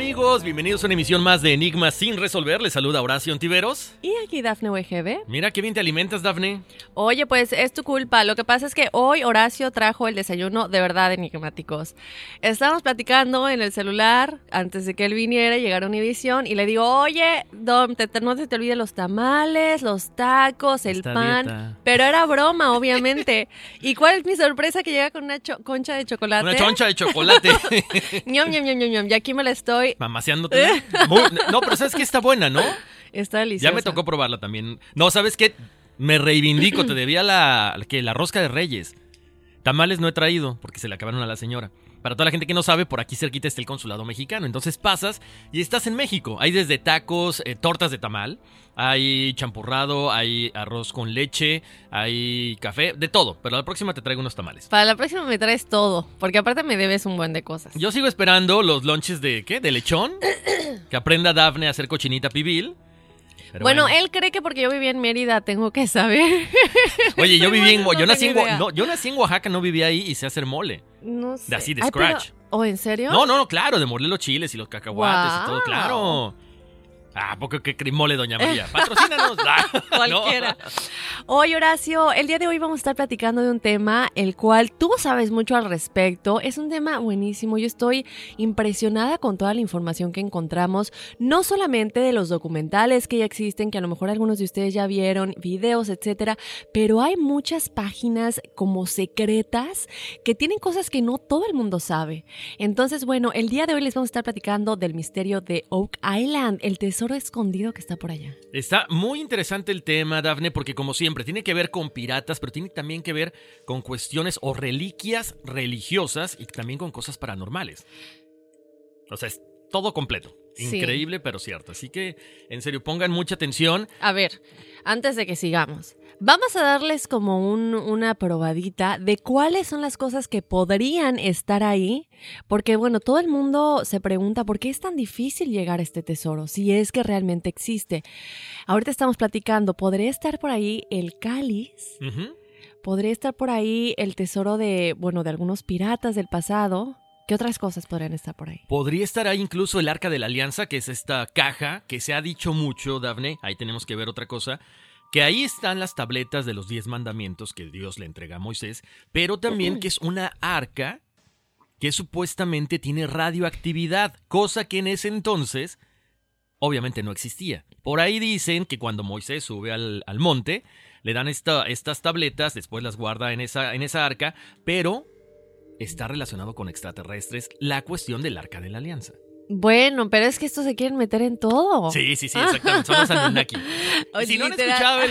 amigos? Bienvenidos a una emisión más de Enigmas sin resolver. Les saluda Horacio Antiveros. Y aquí Dafne WGB. Mira qué bien te alimentas, Dafne. Oye, pues es tu culpa. Lo que pasa es que hoy Horacio trajo el desayuno de verdad enigmáticos. Estábamos platicando en el celular antes de que él viniera, llegar a Univision y le digo, oye, Dom, te, no se te olviden los tamales, los tacos, el Esta pan. dieta. Pero era broma, obviamente. ¿Y cuál es mi sorpresa? Que llega con una concha de chocolate. Una choncha de chocolate. ñom, ñom, ñom, ñom, ñom. Y aquí me la estoy. Mamaseándote. Muy- no, pero sabes que está buena, ¿no? Está deliciosa. Ya me tocó probarla también. No, ¿sabes qué? Me reivindico, te debía la, que la rosca de reyes. Tamales no he traído porque se le acabaron a la señora. Para toda la gente que no sabe, por aquí cerquita está el consulado mexicano. Entonces pasas y estás en México. Hay desde tacos, eh, tortas de tamal, hay champurrado, hay arroz con leche, hay café, de todo. Pero la próxima te traigo unos tamales. Para la próxima me traes todo, porque aparte me debes un buen de cosas. Yo sigo esperando los lunches de, ¿qué? De lechón. que aprenda Dafne a hacer cochinita pibil. Bueno, él cree que porque yo vivía en Mérida tengo que saber. Oye, yo viví en, yo nací en, no, yo nací en Oaxaca, no vivía ahí y sé hacer mole. No sé. De así, de Ay, pero- scratch. ¿O en serio? No, no, no, claro, de moler los chiles y los cacahuates y todo, claro. Ah, poco que cri- mole, doña María. Patrocínanos. Ah, no. Cualquiera. Oye, Horacio, el día de hoy vamos a estar platicando de un tema el cual tú sabes mucho al respecto. Es un tema buenísimo. Yo estoy impresionada con toda la información que encontramos, no solamente de los documentales que ya existen, que a lo mejor algunos de ustedes ya vieron, videos, etcétera, pero hay muchas páginas como secretas que tienen cosas que no todo el mundo sabe. Entonces, bueno, el día de hoy les vamos a estar platicando del misterio de Oak Island, el tesoro escondido que está por allá. Está muy interesante el tema, Dafne, porque como siempre, tiene que ver con piratas, pero tiene también que ver con cuestiones o reliquias religiosas y también con cosas paranormales. O sea, es todo completo. Sí. Increíble, pero cierto. Así que, en serio, pongan mucha atención. A ver, antes de que sigamos, Vamos a darles como un- una probadita de cuáles son las cosas que podrían estar ahí, porque bueno, todo el mundo se pregunta por qué es tan difícil llegar a este tesoro, si es que realmente existe. Ahorita estamos platicando, ¿podría estar por ahí el cáliz? ¿Podría estar por ahí el tesoro de, bueno, de algunos piratas del pasado? ¿Qué otras cosas podrían estar por ahí? Podría estar ahí incluso el Arca de la Alianza, que es esta caja que se ha dicho mucho, Dafne. Ahí tenemos que ver otra cosa. Que ahí están las tabletas de los diez mandamientos que Dios le entrega a Moisés, pero también que es una arca que supuestamente tiene radioactividad, cosa que en ese entonces obviamente no existía. Por ahí dicen que cuando Moisés sube al, al monte, le dan esta- estas tabletas, después las guarda en esa, en esa arca, pero está relacionado con extraterrestres la cuestión del arca de la alianza. Bueno, pero es que estos se quieren meter en todo. Sí, sí, sí, exactamente. Son los Anunnaki. Oye, si no han escuchado el,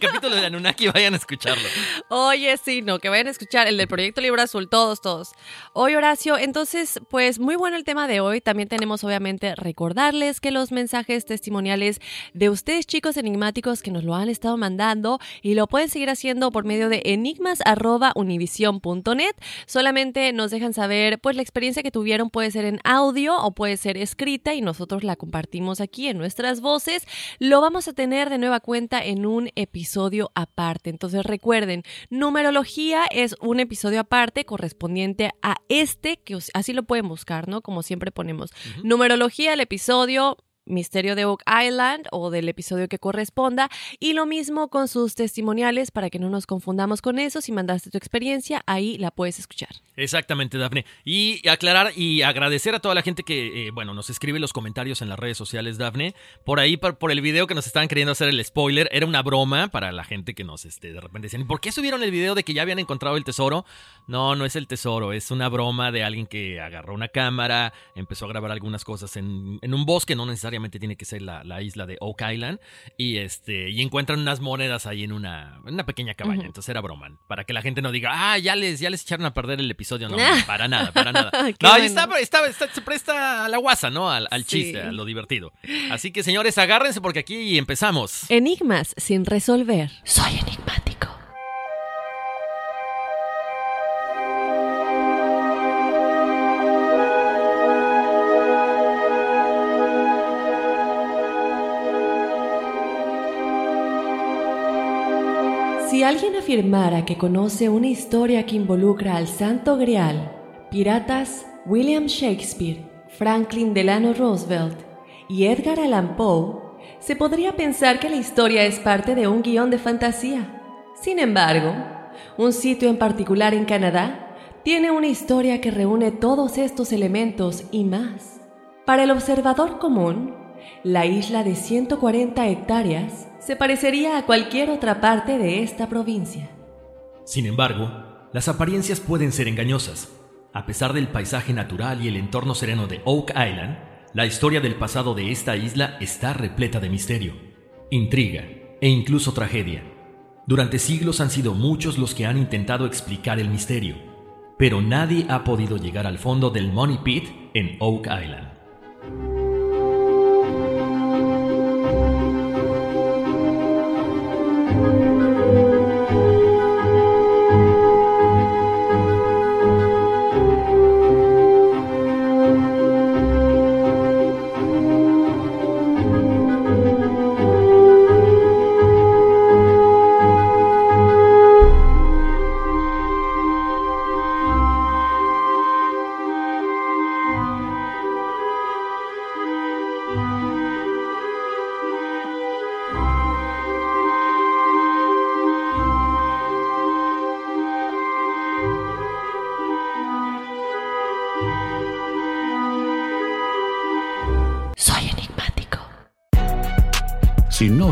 capítulo de Anunnaki, vayan a escucharlo. Oye, sí, no, que vayan a escuchar el del Proyecto Libro Azul, todos, todos. Oye, Horacio, entonces, pues muy bueno el tema de hoy. También tenemos, obviamente, recordarles que los mensajes testimoniales de ustedes, chicos enigmáticos, que nos lo han estado mandando y lo pueden seguir haciendo por medio de enigmas.univision.net. Solamente nos dejan saber, pues, la experiencia que tuvieron puede ser en audio o puede ser escrita y nosotros la compartimos aquí en nuestras voces. Lo vamos a tener de nueva cuenta en un episodio aparte. Entonces recuerden, numerología es un episodio aparte correspondiente a este, que así lo pueden buscar, ¿no? Como siempre ponemos. Numerología, el episodio Misterio de Oak Island o del episodio que corresponda y lo mismo con sus testimoniales para que no nos confundamos con eso. Si mandaste tu experiencia, ahí la puedes escuchar. Exactamente, Dafne. Y aclarar y agradecer a toda la gente que, eh, bueno, nos escribe los comentarios en las redes sociales, Dafne. Por ahí, por, el video que nos estaban queriendo hacer el spoiler, era una broma para la gente que nos, este, de repente decían, ¿por qué subieron el video de que ya habían encontrado el tesoro? No, no es el tesoro, es una broma de alguien que agarró una cámara, empezó a grabar algunas cosas en un bosque, no necesariamente tiene que ser la, la isla de Oak Island, y este, y encuentran unas monedas ahí en una, en una pequeña cabaña. Entonces era broma, para que la gente no diga, ah, ya les, ya les echaron a perder el episodio. No, para nada, para nada. No, ahí bueno. está, está, está- se presta a la guasa, ¿no? Al, al Sí. chiste, a lo divertido. Así que, señores, agárrense porque aquí empezamos. Enigmas sin resolver. Soy enigmático. Alguien afirmara que conoce una historia que involucra al Santo Grial, piratas William Shakespeare, Franklin Delano Roosevelt y Edgar Allan Poe, se podría pensar que la historia es parte de un guion de fantasía. Sin embargo, un sitio en particular en Canadá tiene una historia que reúne todos estos elementos y más. Para el observador común, la isla de 140 hectáreas se parecería a cualquier otra parte de esta provincia. Sin embargo, las apariencias pueden ser engañosas. A pesar del paisaje natural y el entorno sereno de Oak Island, la historia del pasado de esta isla está repleta de misterio, intriga e incluso tragedia. Durante siglos han sido muchos los que han intentado explicar el misterio, pero nadie ha podido llegar al fondo del Money Pit en Oak Island.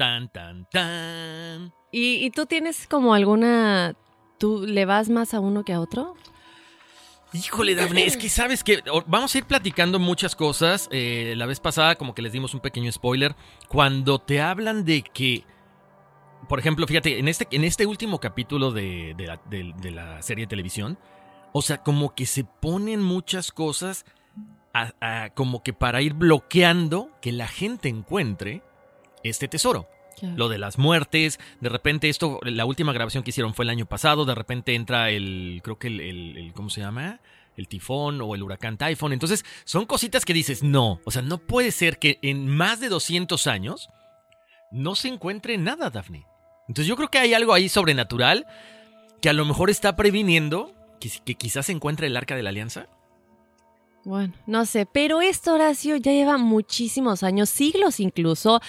Tan, tan, tan. ¿Y, y tú tienes como alguna... ¿Tú le vas más a uno que a otro? Híjole, Dafne, es que sabes que vamos a ir platicando muchas cosas. Eh, la vez pasada, como que les dimos un pequeño spoiler. Cuando te hablan de que, por ejemplo, fíjate, en este, en este último capítulo de, de la, de- de la serie de televisión, o sea, como que se ponen muchas cosas a- a- como que para ir bloqueando que la gente encuentre este tesoro. Claro. Lo de las muertes, de repente esto, la última grabación que hicieron fue el año pasado, de repente entra el, creo que el, el- el- ¿cómo se llama? El tifón o el huracán Typhon. Entonces, son cositas que dices, no, o sea, no puede ser que en más de 200 años no se encuentre nada, Daphne. Entonces yo creo que hay algo ahí sobrenatural que a lo mejor está previniendo que, que quizás se encuentre el arca de la alianza. Bueno, no sé, pero esto, Horacio, ya lleva muchísimos años, siglos incluso.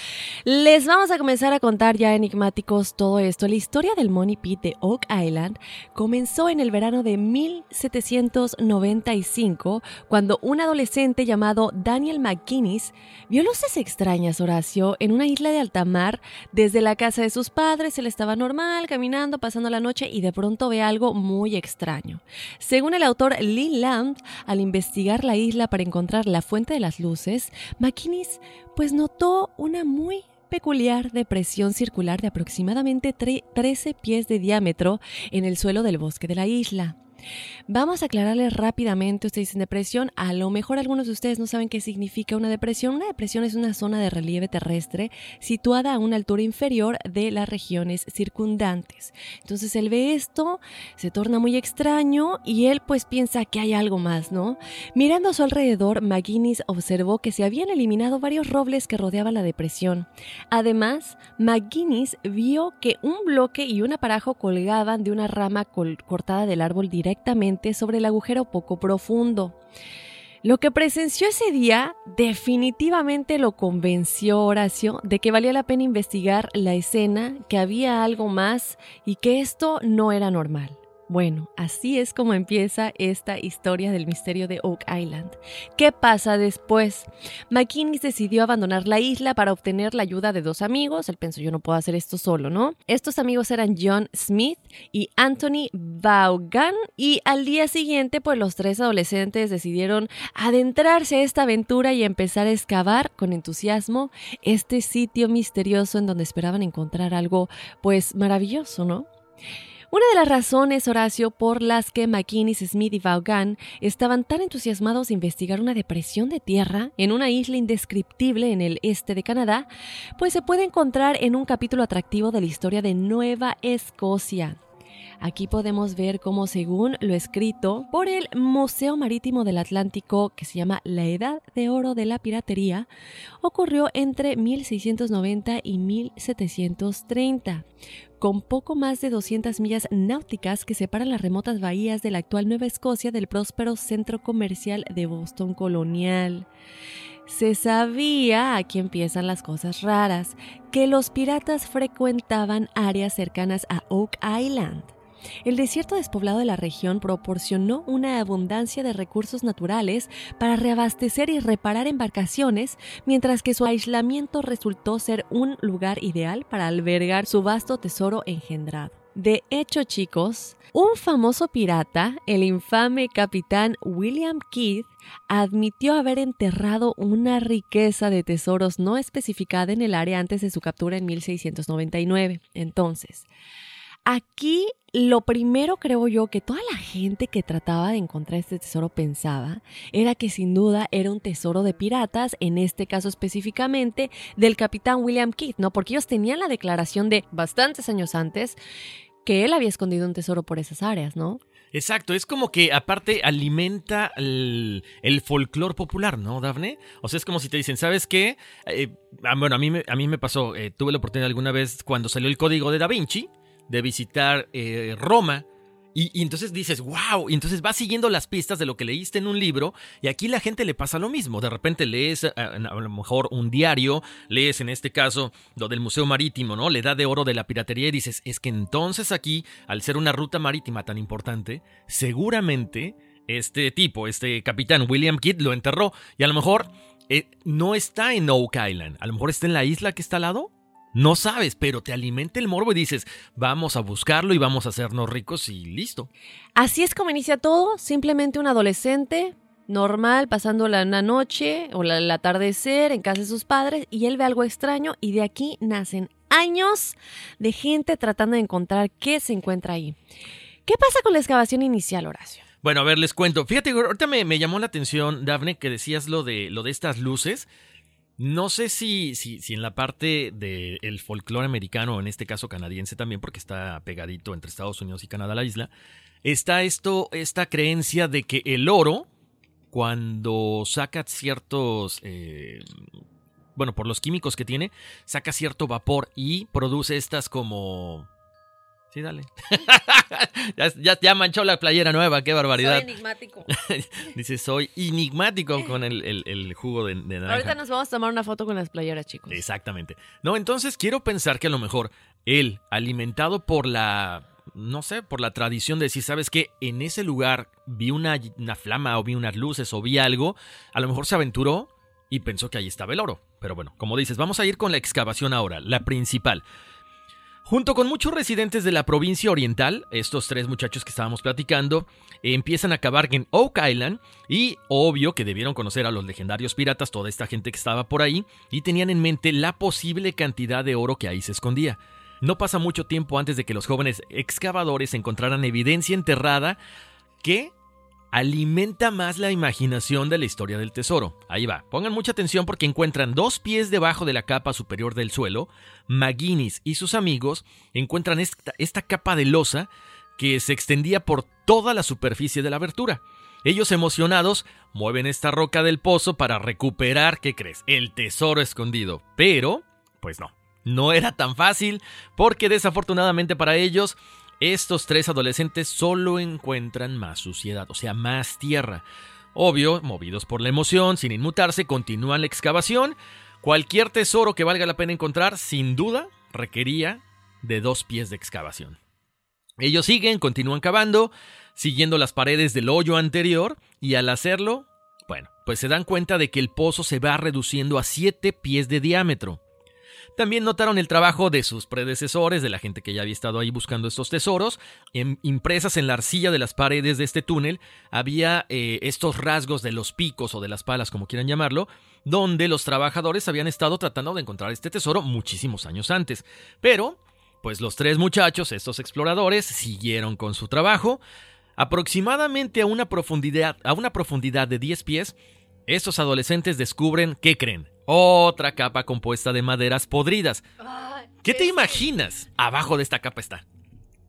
Les vamos a comenzar a contar ya enigmáticos todo esto. La historia del Money Pit de Oak Island comenzó en el verano de 1795, cuando un adolescente llamado Daniel McGuinness vio luces extrañas, Horacio, en una isla de alta mar. Desde la casa de sus padres, él estaba normal, caminando, pasando la noche y de pronto ve algo muy extraño. Según el autor Lee Land, al investigar la isla para encontrar la fuente de las luces, McInnes pues notó una muy peculiar depresión circular de aproximadamente tre- 13 pies de diámetro en el suelo del bosque de la isla. Vamos a aclararles rápidamente, ustedes dicen depresión, a lo mejor algunos de ustedes no saben qué significa una depresión. Una depresión es una zona de relieve terrestre situada a una altura inferior de las regiones circundantes. Entonces él ve esto, se torna muy extraño y él pues piensa que hay algo más, ¿no? Mirando a su alrededor, McGuinness observó que se habían eliminado varios robles que rodeaban la depresión. Además, McGuinness vio que un bloque y un aparajo colgaban de una rama cortada del árbol directamente sobre el agujero poco profundo. Lo que presenció ese día definitivamente lo convenció Horacio de que valía la pena investigar la escena, que había algo más y que esto no era normal. Bueno, así es como empieza esta historia del misterio de Oak Island. ¿Qué pasa después? McKinney decidió abandonar la isla para obtener la ayuda de dos amigos. Él pensó, yo no puedo hacer esto solo, ¿no? Estos amigos eran John Smith y Anthony Vaughan. Y al día siguiente, pues los tres adolescentes decidieron adentrarse a esta aventura y empezar a excavar con entusiasmo este sitio misterioso en donde esperaban encontrar algo, pues maravilloso, ¿no? Una de las razones, Horacio, por las que McKinney, Smith y Vaughan estaban tan entusiasmados de investigar una depresión de tierra en una isla indescriptible en el este de Canadá, pues se puede encontrar en un capítulo atractivo de la historia de Nueva Escocia. Aquí podemos ver cómo, según lo escrito por el Museo Marítimo del Atlántico, que se llama La Edad de Oro de la Piratería, ocurrió entre 1690 y 1730 con poco más de 200 millas náuticas que separan las remotas bahías de la actual Nueva Escocia del próspero centro comercial de Boston colonial. Se sabía, aquí empiezan las cosas raras, que los piratas frecuentaban áreas cercanas a Oak Island. El desierto despoblado de la región proporcionó una abundancia de recursos naturales para reabastecer y reparar embarcaciones, mientras que su aislamiento resultó ser un lugar ideal para albergar su vasto tesoro engendrado. De hecho, chicos, un famoso pirata, el infame capitán William Keith, admitió haber enterrado una riqueza de tesoros no especificada en el área antes de su captura en 1699. Entonces, Aquí lo primero creo yo que toda la gente que trataba de encontrar este tesoro pensaba era que sin duda era un tesoro de piratas, en este caso específicamente del capitán William Keith, ¿no? Porque ellos tenían la declaración de bastantes años antes que él había escondido un tesoro por esas áreas, ¿no? Exacto, es como que aparte alimenta el, el folclore popular, ¿no, Dafne? O sea, es como si te dicen, ¿sabes qué? Eh, ah, bueno, a mí, a mí me pasó, eh, tuve la oportunidad alguna vez cuando salió el código de Da Vinci, de visitar eh, Roma. Y, entonces dices, wow, y entonces vas siguiendo las pistas de lo que leíste en un libro y aquí la gente le pasa lo mismo. De repente lees a, a, lo mejor un diario, lees en este caso lo del Museo Marítimo, ¿no? La edad de oro de la piratería y dices, es que entonces aquí, al ser una ruta marítima tan importante, seguramente este tipo, este capitán William Kidd lo enterró y a lo mejor eh, no está en Oak Island, a lo mejor está en la isla que está al lado no sabes, pero te alimenta el morbo y dices, vamos a buscarlo y vamos a hacernos ricos y listo. Así es como inicia todo, simplemente un adolescente normal pasando la noche o el atardecer en casa de sus padres y él ve algo extraño y de aquí nacen años de gente tratando de encontrar qué se encuentra ahí. ¿Qué pasa con la excavación inicial, Horacio? Bueno, a ver, les cuento. Fíjate, ahorita me, me llamó la atención, Dafne, que decías lo de, lo de estas luces. No sé si, si, en la parte del folclore americano, en este caso canadiense también, porque está pegadito entre Estados Unidos y Canadá la isla, está esto, esta creencia de que el oro, cuando saca ciertos, eh, bueno, por los químicos que tiene, saca cierto vapor y produce estas como Sí, dale. ya, ya, manchó la playera nueva, qué barbaridad. Soy enigmático. Dice, soy enigmático con el, jugo de, de, naranja. Ahorita nos vamos a tomar una foto con las playeras, chicos. Exactamente. No, entonces quiero pensar que a lo mejor él, alimentado por la, no sé, por la tradición de decir, ¿sabes qué? En ese lugar vi una, una flama o vi unas luces o vi algo, a lo mejor se aventuró y pensó que ahí estaba el oro. Pero bueno, como dices, vamos a ir con la excavación ahora, la principal. Junto con muchos residentes de la provincia oriental, estos tres muchachos que estábamos platicando, empiezan a cavar en Oak Island y obvio que debieron conocer a los legendarios piratas, toda esta gente que estaba por ahí, y tenían en mente la posible cantidad de oro que ahí se escondía. No pasa mucho tiempo antes de que los jóvenes excavadores encontraran evidencia enterrada que alimenta más la imaginación de la historia del tesoro. Ahí va, pongan mucha atención porque encuentran dos pies debajo de la capa superior del suelo. McGuinness y sus amigos encuentran esta, esta capa de losa que se extendía por toda la superficie de la abertura. Ellos emocionados mueven esta roca del pozo para recuperar, ¿qué crees? El tesoro escondido. Pero, pues no, no era tan fácil porque desafortunadamente para ellos estos tres adolescentes solo encuentran más suciedad, o sea, más tierra. Obvio, movidos por la emoción, sin inmutarse, continúan la excavación. Cualquier tesoro que valga la pena encontrar, sin duda, requería de dos pies de excavación. Ellos siguen, continúan cavando, siguiendo las paredes del hoyo anterior, y al hacerlo, bueno, pues se dan cuenta de que el pozo se va reduciendo a siete pies de diámetro. También notaron el trabajo de sus predecesores, de la gente que ya había estado ahí buscando estos tesoros. impresas en la arcilla de las paredes de este túnel había eh, estos rasgos de los picos o de las palas, como quieran llamarlo, donde los trabajadores habían estado tratando de encontrar este tesoro muchísimos años antes. Pero, pues los tres muchachos, estos exploradores, siguieron con su trabajo. Aproximadamente a una profundidad, a una profundidad de 10 pies, estos adolescentes descubren, ¿qué creen? Otra capa compuesta de maderas podridas. ¿Qué te imaginas? Abajo de esta capa está.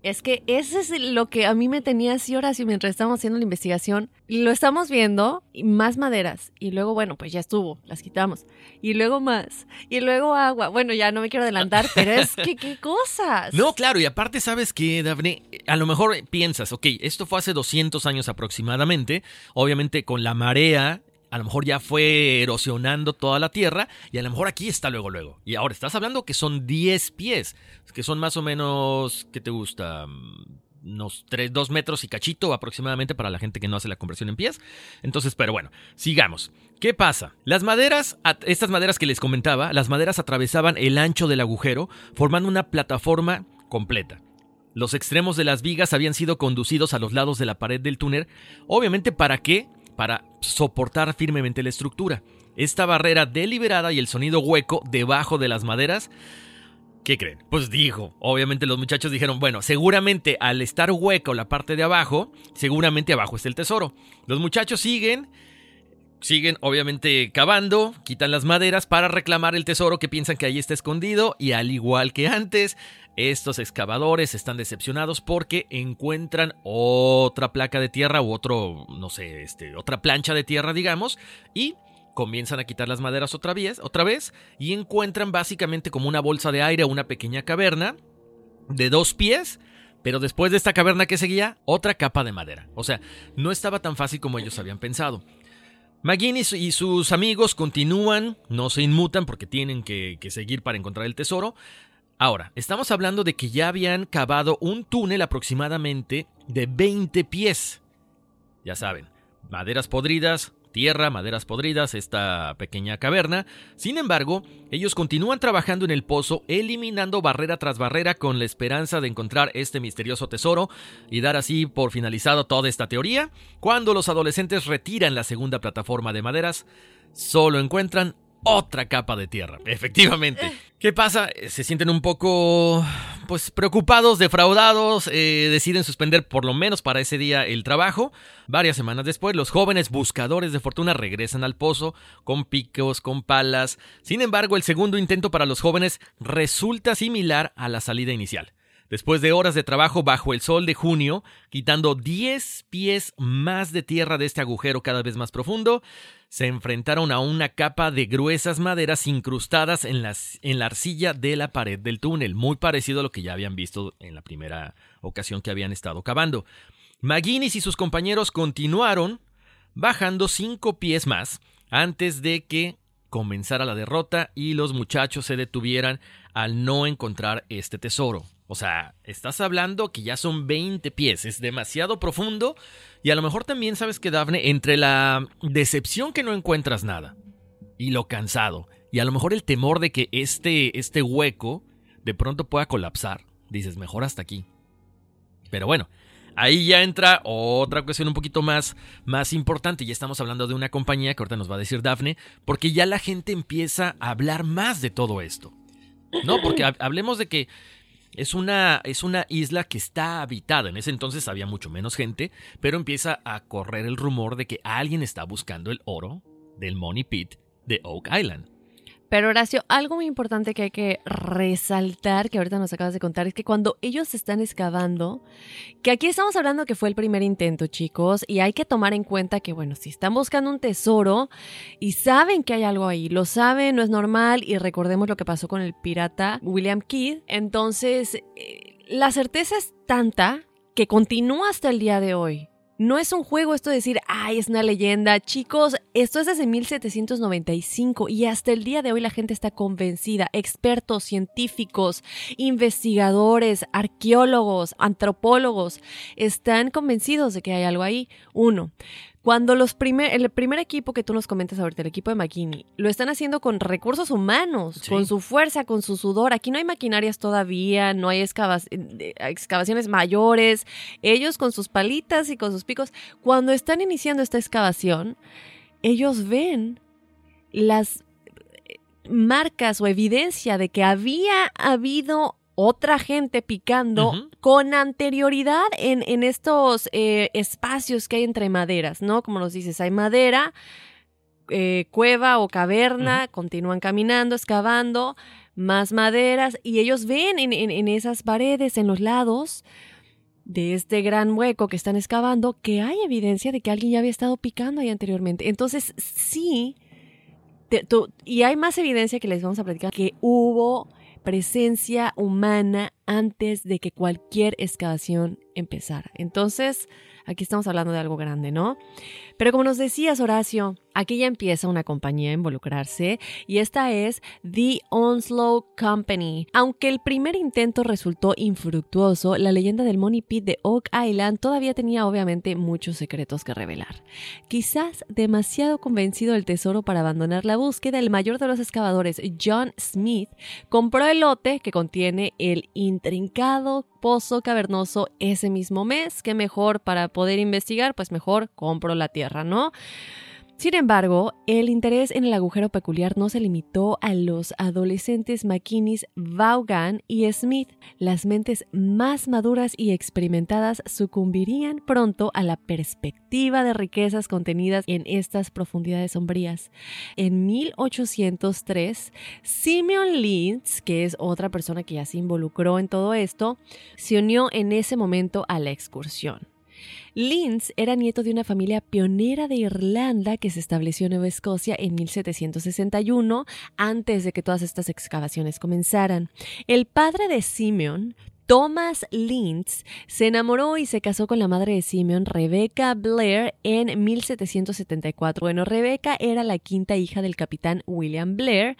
Es que ese es lo que a mí me tenía así Horacio mientras estábamos haciendo la investigación. Lo estamos viendo, más maderas. Y luego, bueno, pues ya estuvo, las quitamos. Y luego más. Y luego agua. Bueno, ya no me quiero adelantar, pero es que qué cosas. No, claro, y aparte, ¿sabes qué, Daphne? A lo mejor piensas, ok, esto fue hace 200 años aproximadamente. Obviamente con la marea a lo mejor ya fue erosionando toda la tierra y a lo mejor aquí está luego, luego. Y ahora estás hablando que son 10 pies, que son más o menos, ¿qué te gusta? unos 3, 2 metros y cachito aproximadamente para la gente que no hace la conversión en pies. Entonces, pero bueno, sigamos. ¿Qué pasa? Las maderas, estas maderas que les comentaba, las maderas atravesaban el ancho del agujero, formando una plataforma completa. Los extremos de las vigas habían sido conducidos a los lados de la pared del túnel, obviamente para qué? Para soportar firmemente la estructura. Esta barrera deliberada y el sonido hueco debajo de las maderas ¿Qué creen? Pues dijo, obviamente los muchachos dijeron, bueno, seguramente al estar hueco la parte de abajo, seguramente abajo está el tesoro. Los muchachos siguen, siguen obviamente cavando, quitan las maderas para reclamar el tesoro que piensan que ahí está escondido y al igual que antes, estos excavadores están decepcionados porque encuentran otra placa de tierra u otro, no sé, este, otra plancha de tierra, digamos, y comienzan a quitar las maderas otra vez, otra vez y encuentran básicamente como una bolsa de aire una pequeña caverna de dos pies, pero después de esta caverna que seguía, otra capa de madera. O sea, no estaba tan fácil como ellos habían pensado. McGinnis y sus amigos continúan, no se inmutan porque tienen que, que seguir para encontrar el tesoro. Ahora, estamos hablando de que ya habían cavado un túnel aproximadamente de 20 pies. Ya saben, maderas podridas, tierra, maderas podridas, esta pequeña caverna. Sin embargo, ellos continúan trabajando en el pozo, eliminando barrera tras barrera con la esperanza de encontrar este misterioso tesoro y dar así por finalizado toda esta teoría. Cuando los adolescentes retiran la segunda plataforma de maderas, solo encuentran otra capa de tierra. Efectivamente. Eh. ¿Qué pasa? Se sienten un poco, pues, preocupados, defraudados, eh, deciden suspender por lo menos para ese día el trabajo. Varias semanas después, los jóvenes buscadores de fortuna regresan al pozo con picos, con palas. Sin embargo, el segundo intento para los jóvenes resulta similar a la salida inicial. Después de horas de trabajo bajo el sol de junio, quitando 10 pies más de tierra de este agujero cada vez más profundo, se enfrentaron a una capa de gruesas maderas incrustadas en, la arcilla de la pared del túnel, muy parecido a lo que ya habían visto en la primera ocasión que habían estado cavando. McGuinness y sus compañeros continuaron bajando cinco pies más antes de que comenzara la derrota y los muchachos se detuvieran al no encontrar este tesoro. O sea, estás hablando que ya son 20 pies, es demasiado profundo y a lo mejor también sabes que Dafne, entre la decepción que no encuentras nada y lo cansado y a lo mejor el temor de que este, este hueco de pronto pueda colapsar, dices, mejor hasta aquí. Pero bueno, ahí ya entra otra cuestión un poquito más, más importante. Ya estamos hablando de una compañía que ahorita nos va a decir Dafne, porque ya la gente empieza a hablar más de todo esto. ¿No? Porque hablemos de que es una, es una isla que está habitada. En ese entonces había mucho menos gente, pero empieza a correr el rumor de que alguien está buscando el oro del Money Pit de Oak Island. Pero Horacio, algo muy importante que hay que resaltar, que ahorita nos acabas de contar, es que cuando ellos están excavando, que aquí estamos hablando que fue el primer intento, chicos, y hay que tomar en cuenta que, bueno, si están buscando un tesoro y saben que hay algo ahí, lo saben, no es normal, y recordemos lo que pasó con el pirata William Kidd, entonces eh, la certeza es tanta que continúa hasta el día de hoy. No es un juego esto de decir, ay, es una leyenda. Chicos, esto es desde 1795 y hasta el día de hoy la gente está convencida. Expertos, científicos, investigadores, arqueólogos, antropólogos están convencidos de que hay algo ahí. Uno. Cuando los primer, el primer equipo que tú nos comentas ahorita, el equipo de McKinney, lo están haciendo con recursos humanos, con su fuerza, con su sudor. Aquí no hay maquinarias todavía, no hay excavaciones mayores. Ellos con sus palitas y con sus picos. Cuando están iniciando esta excavación, ellos ven las eh, marcas o evidencia de que había habido otra gente picando con anterioridad en, en estos eh, espacios que hay entre maderas, ¿no? Como nos dices, hay madera, eh, cueva o caverna, continúan caminando, excavando, más maderas, y ellos ven en, en, esas paredes, en los lados de este gran hueco que están excavando, que hay evidencia de que alguien ya había estado picando ahí anteriormente. Entonces, sí, y hay más evidencia que les vamos a platicar, que hubo presencia humana antes de que cualquier excavación empezara. Entonces, Aquí estamos hablando de algo grande, ¿no? Pero como nos decías, Horacio, aquí ya empieza una compañía a involucrarse y esta es The Onslow Company. Aunque el primer intento resultó infructuoso, la leyenda del Money Pit de Oak Island todavía tenía obviamente muchos secretos que revelar. Quizás demasiado convencido del tesoro para abandonar la búsqueda, el mayor de los excavadores, John Smith, compró el lote que contiene el intrincado pozo cavernoso ese mismo mes. que mejor para poder investigar? Pues mejor compro la tierra, ¿no? Sin embargo, el interés en el agujero peculiar no se limitó a los adolescentes McKinney, Vaughan y Smith. Las mentes más maduras y experimentadas sucumbirían pronto a la perspectiva de riquezas contenidas en estas profundidades sombrías. En 1803, Simeon Lintz, que es otra persona que ya se involucró en todo esto, se unió en ese momento a la excursión. Linz era nieto de una familia pionera de Irlanda que se estableció en Nueva Escocia en 1761, antes de que todas estas excavaciones comenzaran. El padre de Simeon Thomas Lintz se enamoró y se casó con la madre de Simeon, Rebecca Blair, en 1774. Bueno, Rebecca era la quinta hija del capitán William Blair,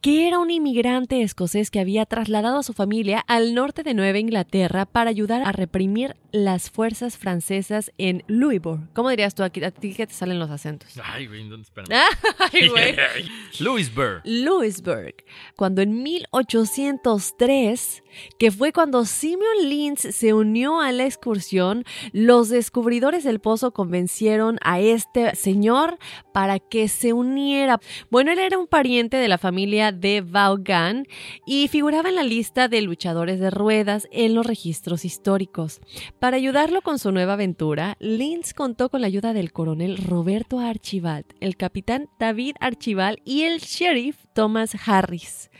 que era un inmigrante escocés que había trasladado a su familia al norte de Nueva Inglaterra para ayudar a reprimir las fuerzas francesas en Louisbourg. ¿Cómo dirías tú aquí? A ti que te salen los acentos. Ay, güey, ¿dónde? Ay, güey. Louisbourg. Louisbourg. Cuando en 1803, que fue cuando Simeon Lintz se unió a la excursión, los descubridores del pozo convencieron a este señor para que se uniera. Bueno, él era un pariente de la familia de Vaughan y figuraba en la lista de luchadores de ruedas en los registros históricos. Para ayudarlo con su nueva aventura, Lintz contó con la ayuda del coronel Roberto Archibald, el capitán David Archibald y el sheriff Thomas Harris.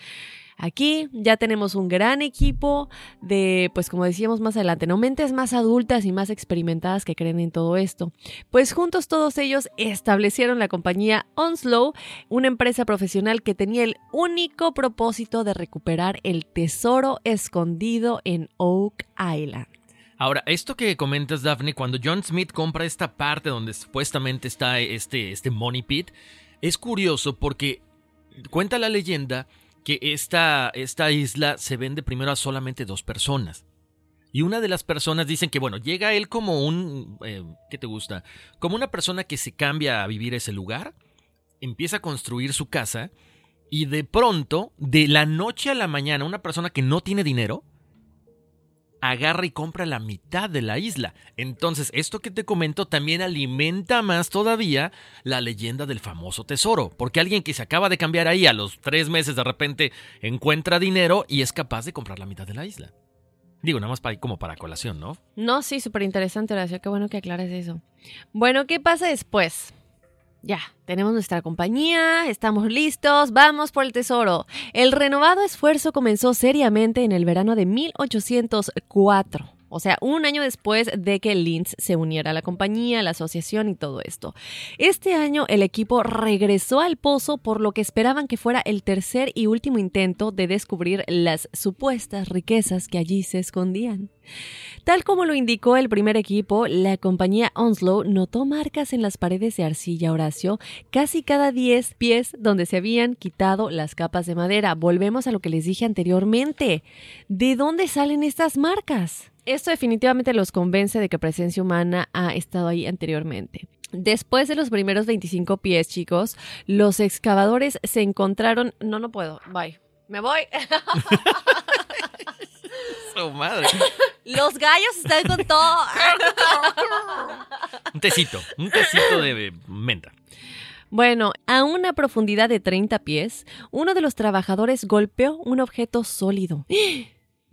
Aquí ya tenemos un gran equipo de, pues como decíamos más adelante, no mentes más adultas y más experimentadas que creen en todo esto. Pues juntos todos ellos establecieron la compañía Onslow, una empresa profesional que tenía el único propósito de recuperar el tesoro escondido en Oak Island. Ahora, esto que comentas, Daphne, cuando John Smith compra esta parte donde supuestamente está este, este Money Pit, es curioso porque cuenta la leyenda que esta, esta isla se vende primero a solamente dos personas. Y una de las personas dicen que, bueno, llega él como un... Eh, ¿Qué te gusta? Como una persona que se cambia a vivir ese lugar, empieza a construir su casa y de pronto, de la noche a la mañana, una persona que no tiene dinero, agarra y compra la mitad de la isla. Entonces, esto que te comento también alimenta más todavía la leyenda del famoso tesoro, porque alguien que se acaba de cambiar ahí a los tres meses de repente encuentra dinero y es capaz de comprar la mitad de la isla. Digo, nada más para, como para colación, ¿no? No, sí, súper interesante, Horacio. Qué bueno que aclares eso. Bueno, ¿qué pasa después? Ya, tenemos nuestra compañía, estamos listos, vamos por el tesoro. El renovado esfuerzo comenzó seriamente en el verano de 1804. O sea, un año después de que Lintz se uniera a la compañía, la asociación y todo esto. Este año el equipo regresó al pozo por lo que esperaban que fuera el tercer y último intento de descubrir las supuestas riquezas que allí se escondían. Tal como lo indicó el primer equipo, la compañía Onslow notó marcas en las paredes de arcilla Horacio casi cada 10 pies donde se habían quitado las capas de madera. Volvemos a lo que les dije anteriormente. ¿De dónde salen estas marcas? Esto definitivamente los convence de que presencia humana ha estado ahí anteriormente. Después de los primeros 25 pies, chicos, los excavadores se encontraron... No, no puedo. Bye. Me voy. Su madre. Los gallos están con todo. un tecito, un tecito de menta. Bueno, a una profundidad de 30 pies, uno de los trabajadores golpeó un objeto sólido.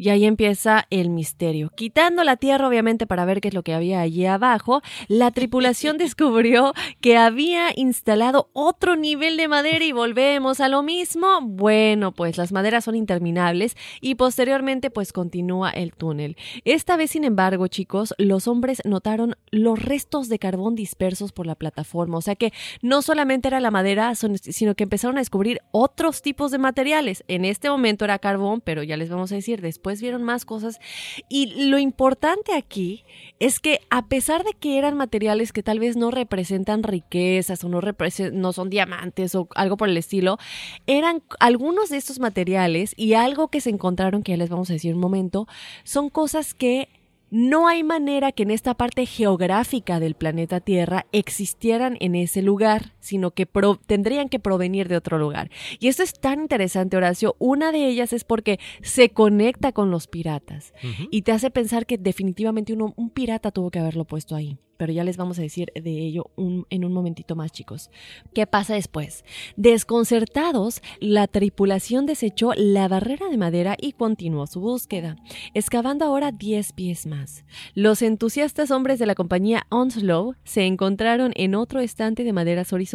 Y ahí empieza el misterio. Quitando la tierra, obviamente, para ver qué es lo que había allí abajo, la tripulación descubrió que había instalado otro nivel de madera y volvemos a lo mismo. Bueno, pues las maderas son interminables y posteriormente pues continúa el túnel. Esta vez, sin embargo, chicos, los hombres notaron los restos de carbón dispersos por la plataforma. O sea que no solamente era la madera, sino que empezaron a descubrir otros tipos de materiales. En este momento era carbón, pero ya les vamos a decir después vieron más cosas. Y lo importante aquí es que a pesar de que eran materiales que tal vez no representan riquezas o no, no son diamantes o algo por el estilo, eran algunos de estos materiales y algo que se encontraron, que ya les vamos a decir un momento, son cosas que no hay manera que en esta parte geográfica del planeta Tierra existieran en ese lugar, sino que tendrían que provenir de otro lugar. Y esto es tan interesante, Horacio. Una de ellas es porque se conecta con los piratas y te hace pensar que definitivamente un pirata tuvo que haberlo puesto ahí pero ya les vamos a decir de ello en un momentito más, chicos. ¿Qué pasa después? Desconcertados, la tripulación desechó la barrera de madera y continuó su búsqueda, excavando ahora 10 pies más. Los entusiastas hombres de la compañía Onslow se encontraron en otro estante de maderas horizontales.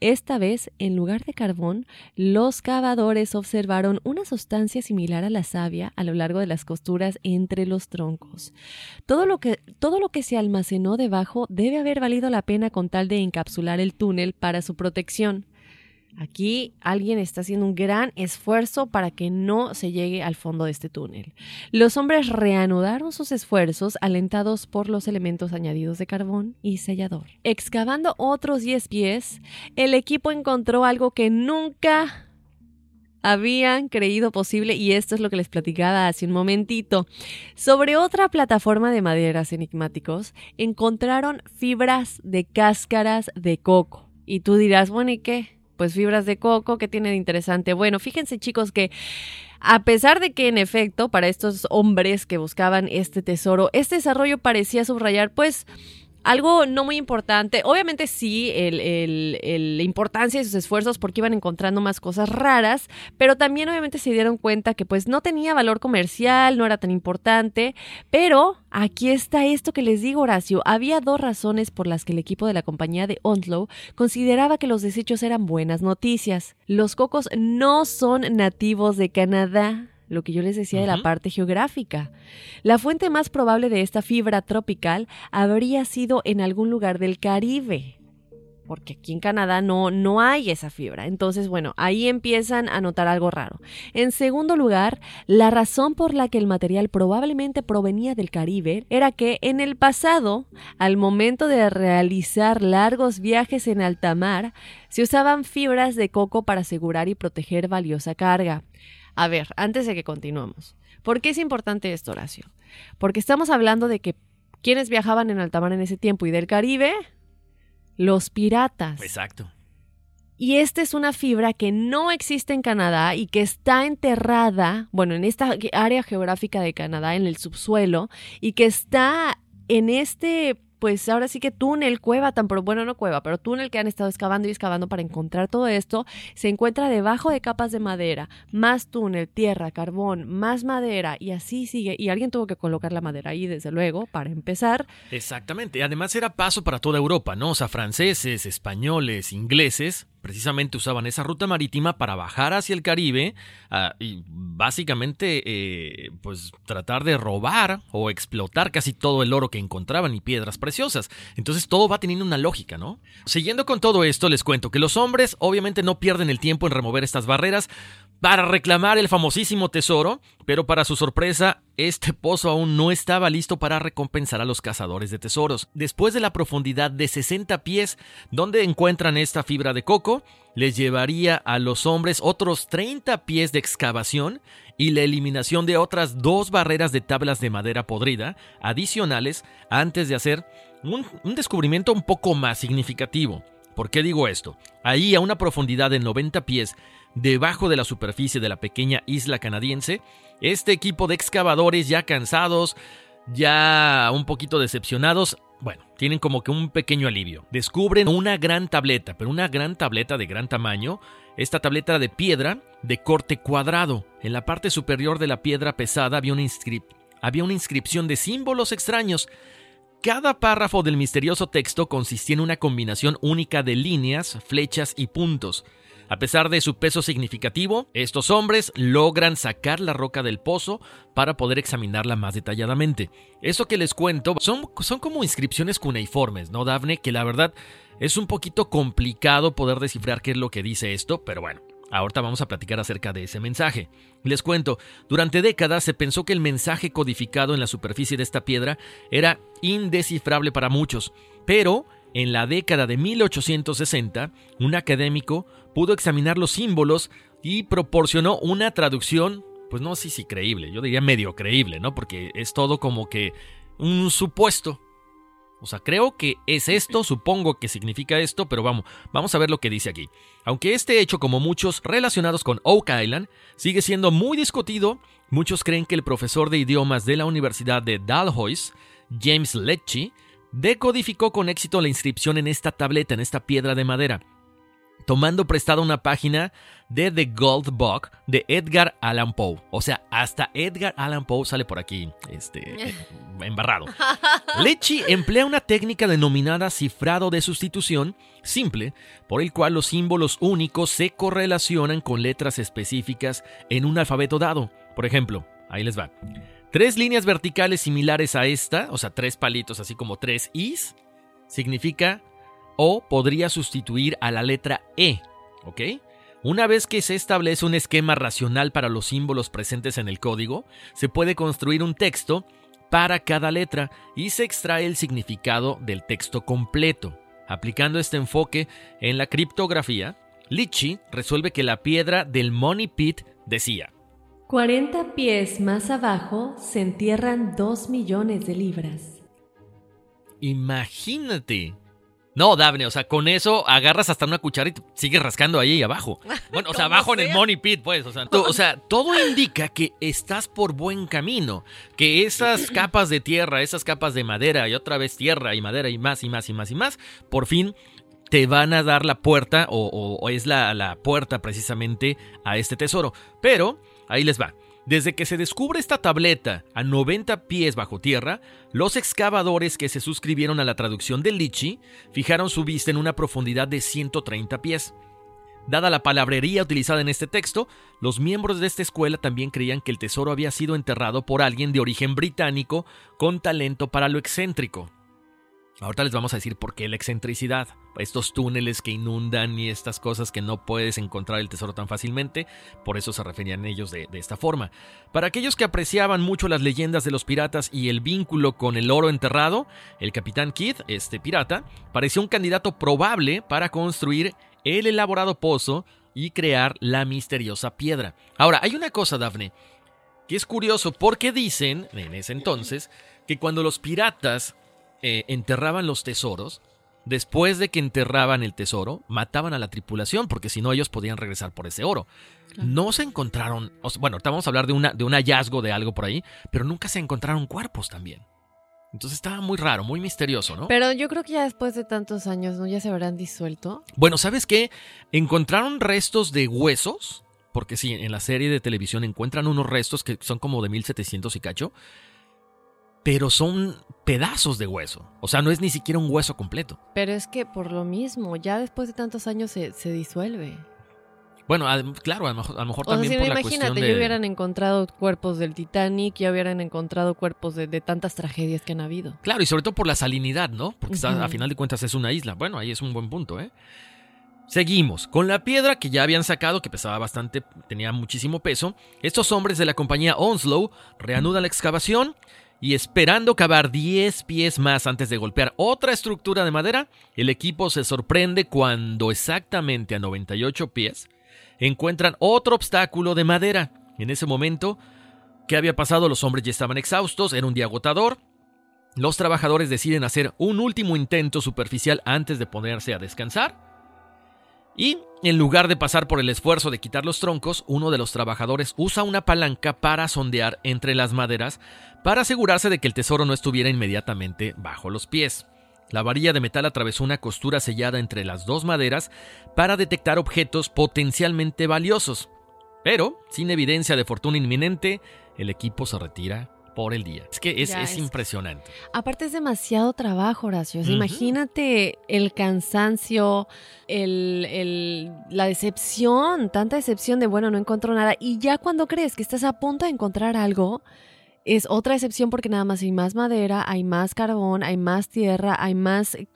Esta vez, en lugar de carbón, los cavadores observaron una sustancia similar a la savia a lo largo de las costuras entre los troncos. Todo lo que, todo lo que se almacenó debajo debe haber valido la pena con tal de encapsular el túnel para su protección. Aquí alguien está haciendo un gran esfuerzo para que no se llegue al fondo de este túnel. Los hombres reanudaron sus esfuerzos alentados por los elementos añadidos de carbón y sellador. Excavando otros 10 pies, el equipo encontró algo que nunca habían creído posible y esto es lo que les platicaba hace un momentito. Sobre otra plataforma de maderas enigmáticos encontraron fibras de cáscaras de coco. Y tú dirás, bueno, ¿y qué? Pues fibras de coco, ¿qué tiene de interesante? Bueno, fíjense chicos que a pesar de que en efecto para estos hombres que buscaban este tesoro, este desarrollo parecía subrayar pues algo no muy importante, obviamente sí, la importancia de sus esfuerzos porque iban encontrando más cosas raras, pero también obviamente se dieron cuenta que pues no tenía valor comercial, no era tan importante, pero aquí está esto que les digo Horacio, había dos razones por las que el equipo de la compañía de Onslow consideraba que los desechos eran buenas noticias. Los cocos no son nativos de Canadá lo que yo les decía de la parte geográfica. La fuente más probable de esta fibra tropical habría sido en algún lugar del Caribe porque aquí en Canadá no, no hay esa fibra. Entonces, bueno, ahí empiezan a notar algo raro. En segundo lugar, la razón por la que el material probablemente provenía del Caribe era que en el pasado, al momento de realizar largos viajes en alta mar, se usaban fibras de coco para asegurar y proteger valiosa carga. A ver, antes de que continuemos, ¿por qué es importante esto, Horacio? Porque estamos hablando de que quienes viajaban en alta mar en ese tiempo y del Caribe, los piratas. Exacto. Y esta es una fibra que no existe en Canadá y que está enterrada, bueno, en esta área geográfica de Canadá, en el subsuelo, y que está en este pues ahora sí que túnel, cueva, tan bueno, no cueva, pero túnel que han estado excavando y excavando para encontrar todo esto, se encuentra debajo de capas de madera, más túnel, tierra, carbón, más madera y así sigue. Y alguien tuvo que colocar la madera ahí, desde luego, para empezar. Exactamente. Además era paso para toda Europa, ¿no? O sea, franceses, españoles, ingleses, precisamente usaban esa ruta marítima para bajar hacia el Caribe ah, y básicamente eh, pues tratar de robar o explotar casi todo el oro que encontraban y piedras preciosas. Entonces todo va teniendo una lógica, ¿no? Siguiendo con todo esto les cuento que los hombres obviamente no pierden el tiempo en remover estas barreras para reclamar el famosísimo tesoro, pero para su sorpresa, este pozo aún no estaba listo para recompensar a los cazadores de tesoros. Después de la profundidad de 60 pies donde encuentran esta fibra de coco, les llevaría a los hombres otros 30 pies de excavación y la eliminación de otras dos barreras de tablas de madera podrida adicionales antes de hacer un, descubrimiento un poco más significativo. ¿Por qué digo esto? Ahí a una profundidad de 90 pies debajo de la superficie de la pequeña isla canadiense, este equipo de excavadores ya cansados, ya un poquito decepcionados, bueno, tienen como que un pequeño alivio. Descubren una gran tableta, pero una gran tableta de gran tamaño, esta tableta de piedra de corte cuadrado. En la parte superior de la piedra pesada había una, había una inscripción de símbolos extraños. Cada párrafo del misterioso texto consistía en una combinación única de líneas, flechas y puntos. A pesar de su peso significativo, estos hombres logran sacar la roca del pozo para poder examinarla más detalladamente. Eso que les cuento son, son como inscripciones cuneiformes, ¿no, Dafne? Que la verdad es un poquito complicado poder descifrar qué es lo que dice esto, pero bueno, Ahorita vamos a platicar acerca de ese mensaje. Les cuento, durante décadas se pensó que el mensaje codificado en la superficie de esta piedra era indescifrable para muchos, pero en la década de 1860, un académico pudo examinar los símbolos y proporcionó una traducción, pues no sé si creíble, yo diría medio creíble, ¿no? Porque es todo como que un supuesto. O sea, creo que es esto, supongo que significa esto, pero vamos, vamos a ver lo que dice aquí. Aunque este hecho, como muchos relacionados con Oak Island, sigue siendo muy discutido, muchos creen que el profesor de idiomas de la Universidad de Dalhousie, James Lecce, decodificó con éxito la inscripción en esta tableta, en esta piedra de madera tomando prestada una página de The Gold Book de Edgar Allan Poe. O sea, hasta Edgar Allan Poe sale por aquí, este, embarrado. Lechi emplea una técnica denominada cifrado de sustitución simple, por el cual los símbolos únicos se correlacionan con letras específicas en un alfabeto dado. Por ejemplo, ahí les va. Tres líneas verticales similares a esta, o sea, tres palitos así como tres is, significa o podría sustituir a la letra E. ¿Ok? Una vez que se establece un esquema racional para los símbolos presentes en el código, se puede construir un texto para cada letra y se extrae el significado del texto completo. Aplicando este enfoque en la criptografía, Litchi resuelve que la piedra del Money Pit decía 40 pies más abajo se entierran 2 millones de libras. Imagínate, no, Daphne, o sea, con eso agarras hasta una cuchara y sigues rascando ahí abajo. Bueno, o sea, abajo en el money pit, pues. O sea, o sea, todo indica que estás por buen camino. Que esas capas de tierra, esas capas de madera y otra vez tierra y madera y más y más y más y más, por fin te van a dar la puerta o, o es la, la puerta precisamente a este tesoro. Pero, ahí les va. Desde que se descubre esta tableta a 90 pies bajo tierra, los excavadores que se suscribieron a la traducción del Lichi fijaron su vista en una profundidad de 130 pies. Dada la palabrería utilizada en este texto, los miembros de esta escuela también creían que el tesoro había sido enterrado por alguien de origen británico con talento para lo excéntrico. Ahorita les vamos a decir por qué la excentricidad, estos túneles que inundan y estas cosas que no puedes encontrar el tesoro tan fácilmente, por eso se referían ellos de, esta forma. Para aquellos que apreciaban mucho las leyendas de los piratas y el vínculo con el oro enterrado, el capitán Kidd, este pirata, parecía un candidato probable para construir el elaborado pozo y crear la misteriosa piedra. Ahora, hay una cosa, Daphne, que es curioso porque dicen, en ese entonces, que cuando los piratas eh, enterraban los tesoros, después de que enterraban el tesoro, mataban a la tripulación, porque si no ellos podían regresar por ese oro. No se encontraron, bueno, ahorita vamos a hablar de, una, de un hallazgo de algo por ahí, pero nunca se encontraron cuerpos también. Entonces estaba muy raro, muy misterioso, ¿no? Pero yo creo que ya después de tantos años, ¿no? Ya se habrán disuelto. Bueno, ¿sabes qué? Encontraron restos de huesos, porque sí, en la serie de televisión encuentran unos restos que son como de 1700 y cacho, pero son pedazos de hueso. O sea, no es ni siquiera un hueso completo. Pero es que por lo mismo, ya después de tantos años se, disuelve. Bueno, claro, a lo mejor, a lo mejor también por la imagínate, ya hubieran encontrado cuerpos del Titanic, ya hubieran encontrado cuerpos de, tantas tragedias que han habido. Claro, y sobre todo por la salinidad, ¿no? Porque a final de cuentas es una isla. Bueno, ahí es un buen punto, ¿eh? Seguimos. Con la piedra que ya habían sacado, que pesaba bastante, tenía muchísimo peso, estos hombres de la compañía Onslow reanudan la excavación y esperando cavar 10 pies más antes de golpear otra estructura de madera, el equipo se sorprende cuando exactamente a 98 pies encuentran otro obstáculo de madera. En ese momento, ¿qué había pasado? Los hombres ya estaban exhaustos, era un día agotador. Los trabajadores deciden hacer un último intento superficial antes de ponerse a descansar. Y, en lugar de pasar por el esfuerzo de quitar los troncos, uno de los trabajadores usa una palanca para sondear entre las maderas para asegurarse de que el tesoro no estuviera inmediatamente bajo los pies. La varilla de metal atravesó una costura sellada entre las dos maderas para detectar objetos potencialmente valiosos. Pero, sin evidencia de fortuna inminente, el equipo se retira por el día. Es que es, impresionante. Aparte es demasiado trabajo, Horacio. Imagínate el cansancio, el, la decepción, tanta decepción de, bueno, no encontró nada. Y ya cuando crees que estás a punto de encontrar algo, es otra excepción porque nada más hay más madera, hay más carbón, hay más tierra, hay más eh,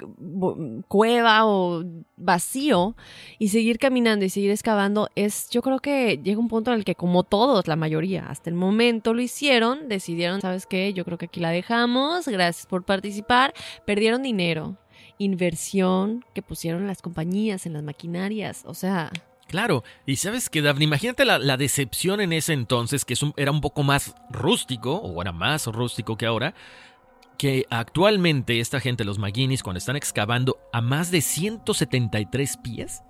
cueva o vacío y seguir caminando y seguir excavando es, yo creo que llega un punto en el que como todos, la mayoría, hasta el momento lo hicieron, decidieron, ¿sabes qué? Yo creo que aquí la dejamos, gracias por participar, perdieron dinero, inversión que pusieron las compañías en las maquinarias, o sea... Claro, y sabes que, Daphne, imagínate la, decepción en ese entonces, que era un poco más rústico, o era más rústico que ahora, que actualmente esta gente, los McGuinness, cuando están excavando a más de 173 pies,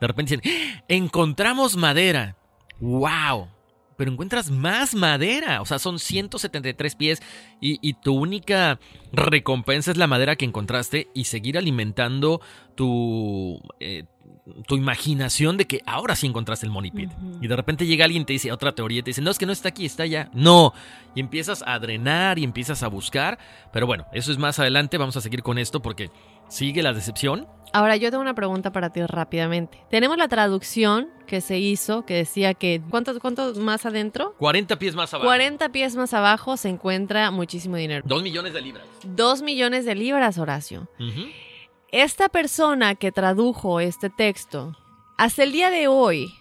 de repente dicen, ¡Ah! encontramos madera. ¡Wow! Pero encuentras más madera, o sea, son 173 pies y, y tu única recompensa es la madera que encontraste y seguir alimentando tu, eh, tu imaginación de que ahora sí encontraste el Money Pit. Y de repente llega alguien y te dice otra teoría y te dice, no, es que no está aquí, está allá. No. Y empiezas a drenar y empiezas a buscar. Pero bueno, eso es más adelante. Vamos a seguir con esto porque sigue la decepción. Ahora yo tengo una pregunta para ti rápidamente. Tenemos la traducción que se hizo que decía que ¿cuántos cuántos más adentro? 40 pies más abajo. 40 pies más abajo se encuentra muchísimo dinero. Dos millones de libras. Dos millones de libras, Horacio. Ujú. Esta persona que tradujo este texto, hasta el día de hoy,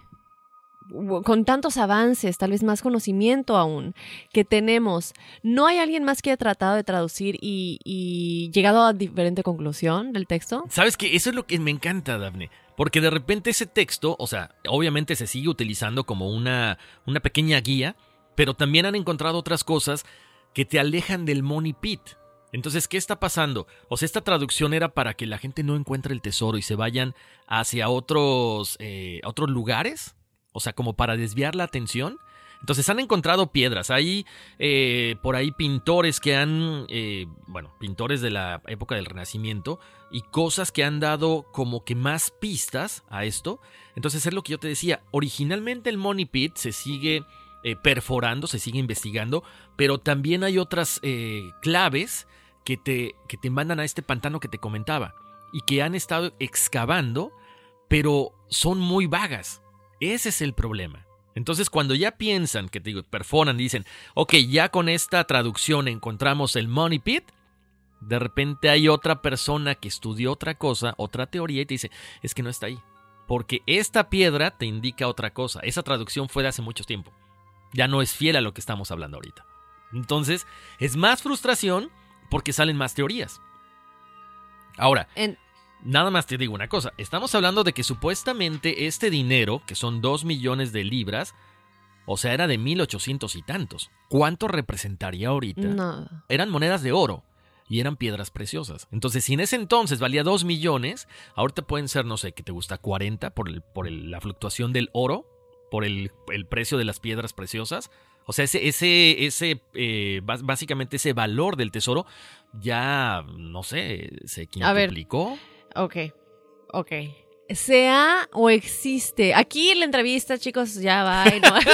con tantos avances, tal vez más conocimiento aún que tenemos, ¿no hay alguien más que haya tratado de traducir y, llegado a diferente conclusión del texto? ¿Sabes qué? Eso es lo que me encanta, Daphne. Porque de repente ese texto, o sea, obviamente se sigue utilizando como una, una pequeña guía, pero también han encontrado otras cosas que te alejan del Money Pit. Entonces, ¿qué está pasando? O sea, esta traducción era para que la gente no encuentre el tesoro y se vayan hacia otros, eh, otros lugares. O sea, como para desviar la atención. Entonces han encontrado piedras. Hay eh, por ahí pintores que han, eh, bueno, pintores de la época del Renacimiento y cosas que han dado como que más pistas a esto. Entonces es lo que yo te decía. Originalmente el Money Pit se sigue eh, perforando, se sigue investigando, pero también hay otras eh, claves que te, que te mandan a este pantano que te comentaba y que han estado excavando, pero son muy vagas. Ese es el problema. Entonces, cuando ya piensan, que te digo, perforan, dicen, ok, ya con esta traducción encontramos el Money Pit, de repente hay otra persona que estudió otra cosa, otra teoría, y te dice, es que no está ahí. Porque esta piedra te indica otra cosa. Esa traducción fue de hace mucho tiempo. Ya no es fiel a lo que estamos hablando ahorita. Entonces, es más frustración porque salen más teorías. Ahora, En- Nada más te digo una cosa, estamos hablando de que supuestamente este dinero, que son 2 millones de libras, o sea, era de 1800 y tantos. ¿Cuánto representaría ahorita? No. Eran monedas de oro y eran piedras preciosas. Entonces, si en ese entonces valía 2 millones, ahorita pueden ser, no sé, que te gusta 40 por, el, por el- la fluctuación del oro, por el, el precio de las piedras preciosas. O sea, ese, ese, ese eh, básicamente ese valor del tesoro ya, no sé, se A ver. quintuplicó. Ok, ok. ¿Sea o existe? Aquí en la entrevista, chicos, ya va. ¿no?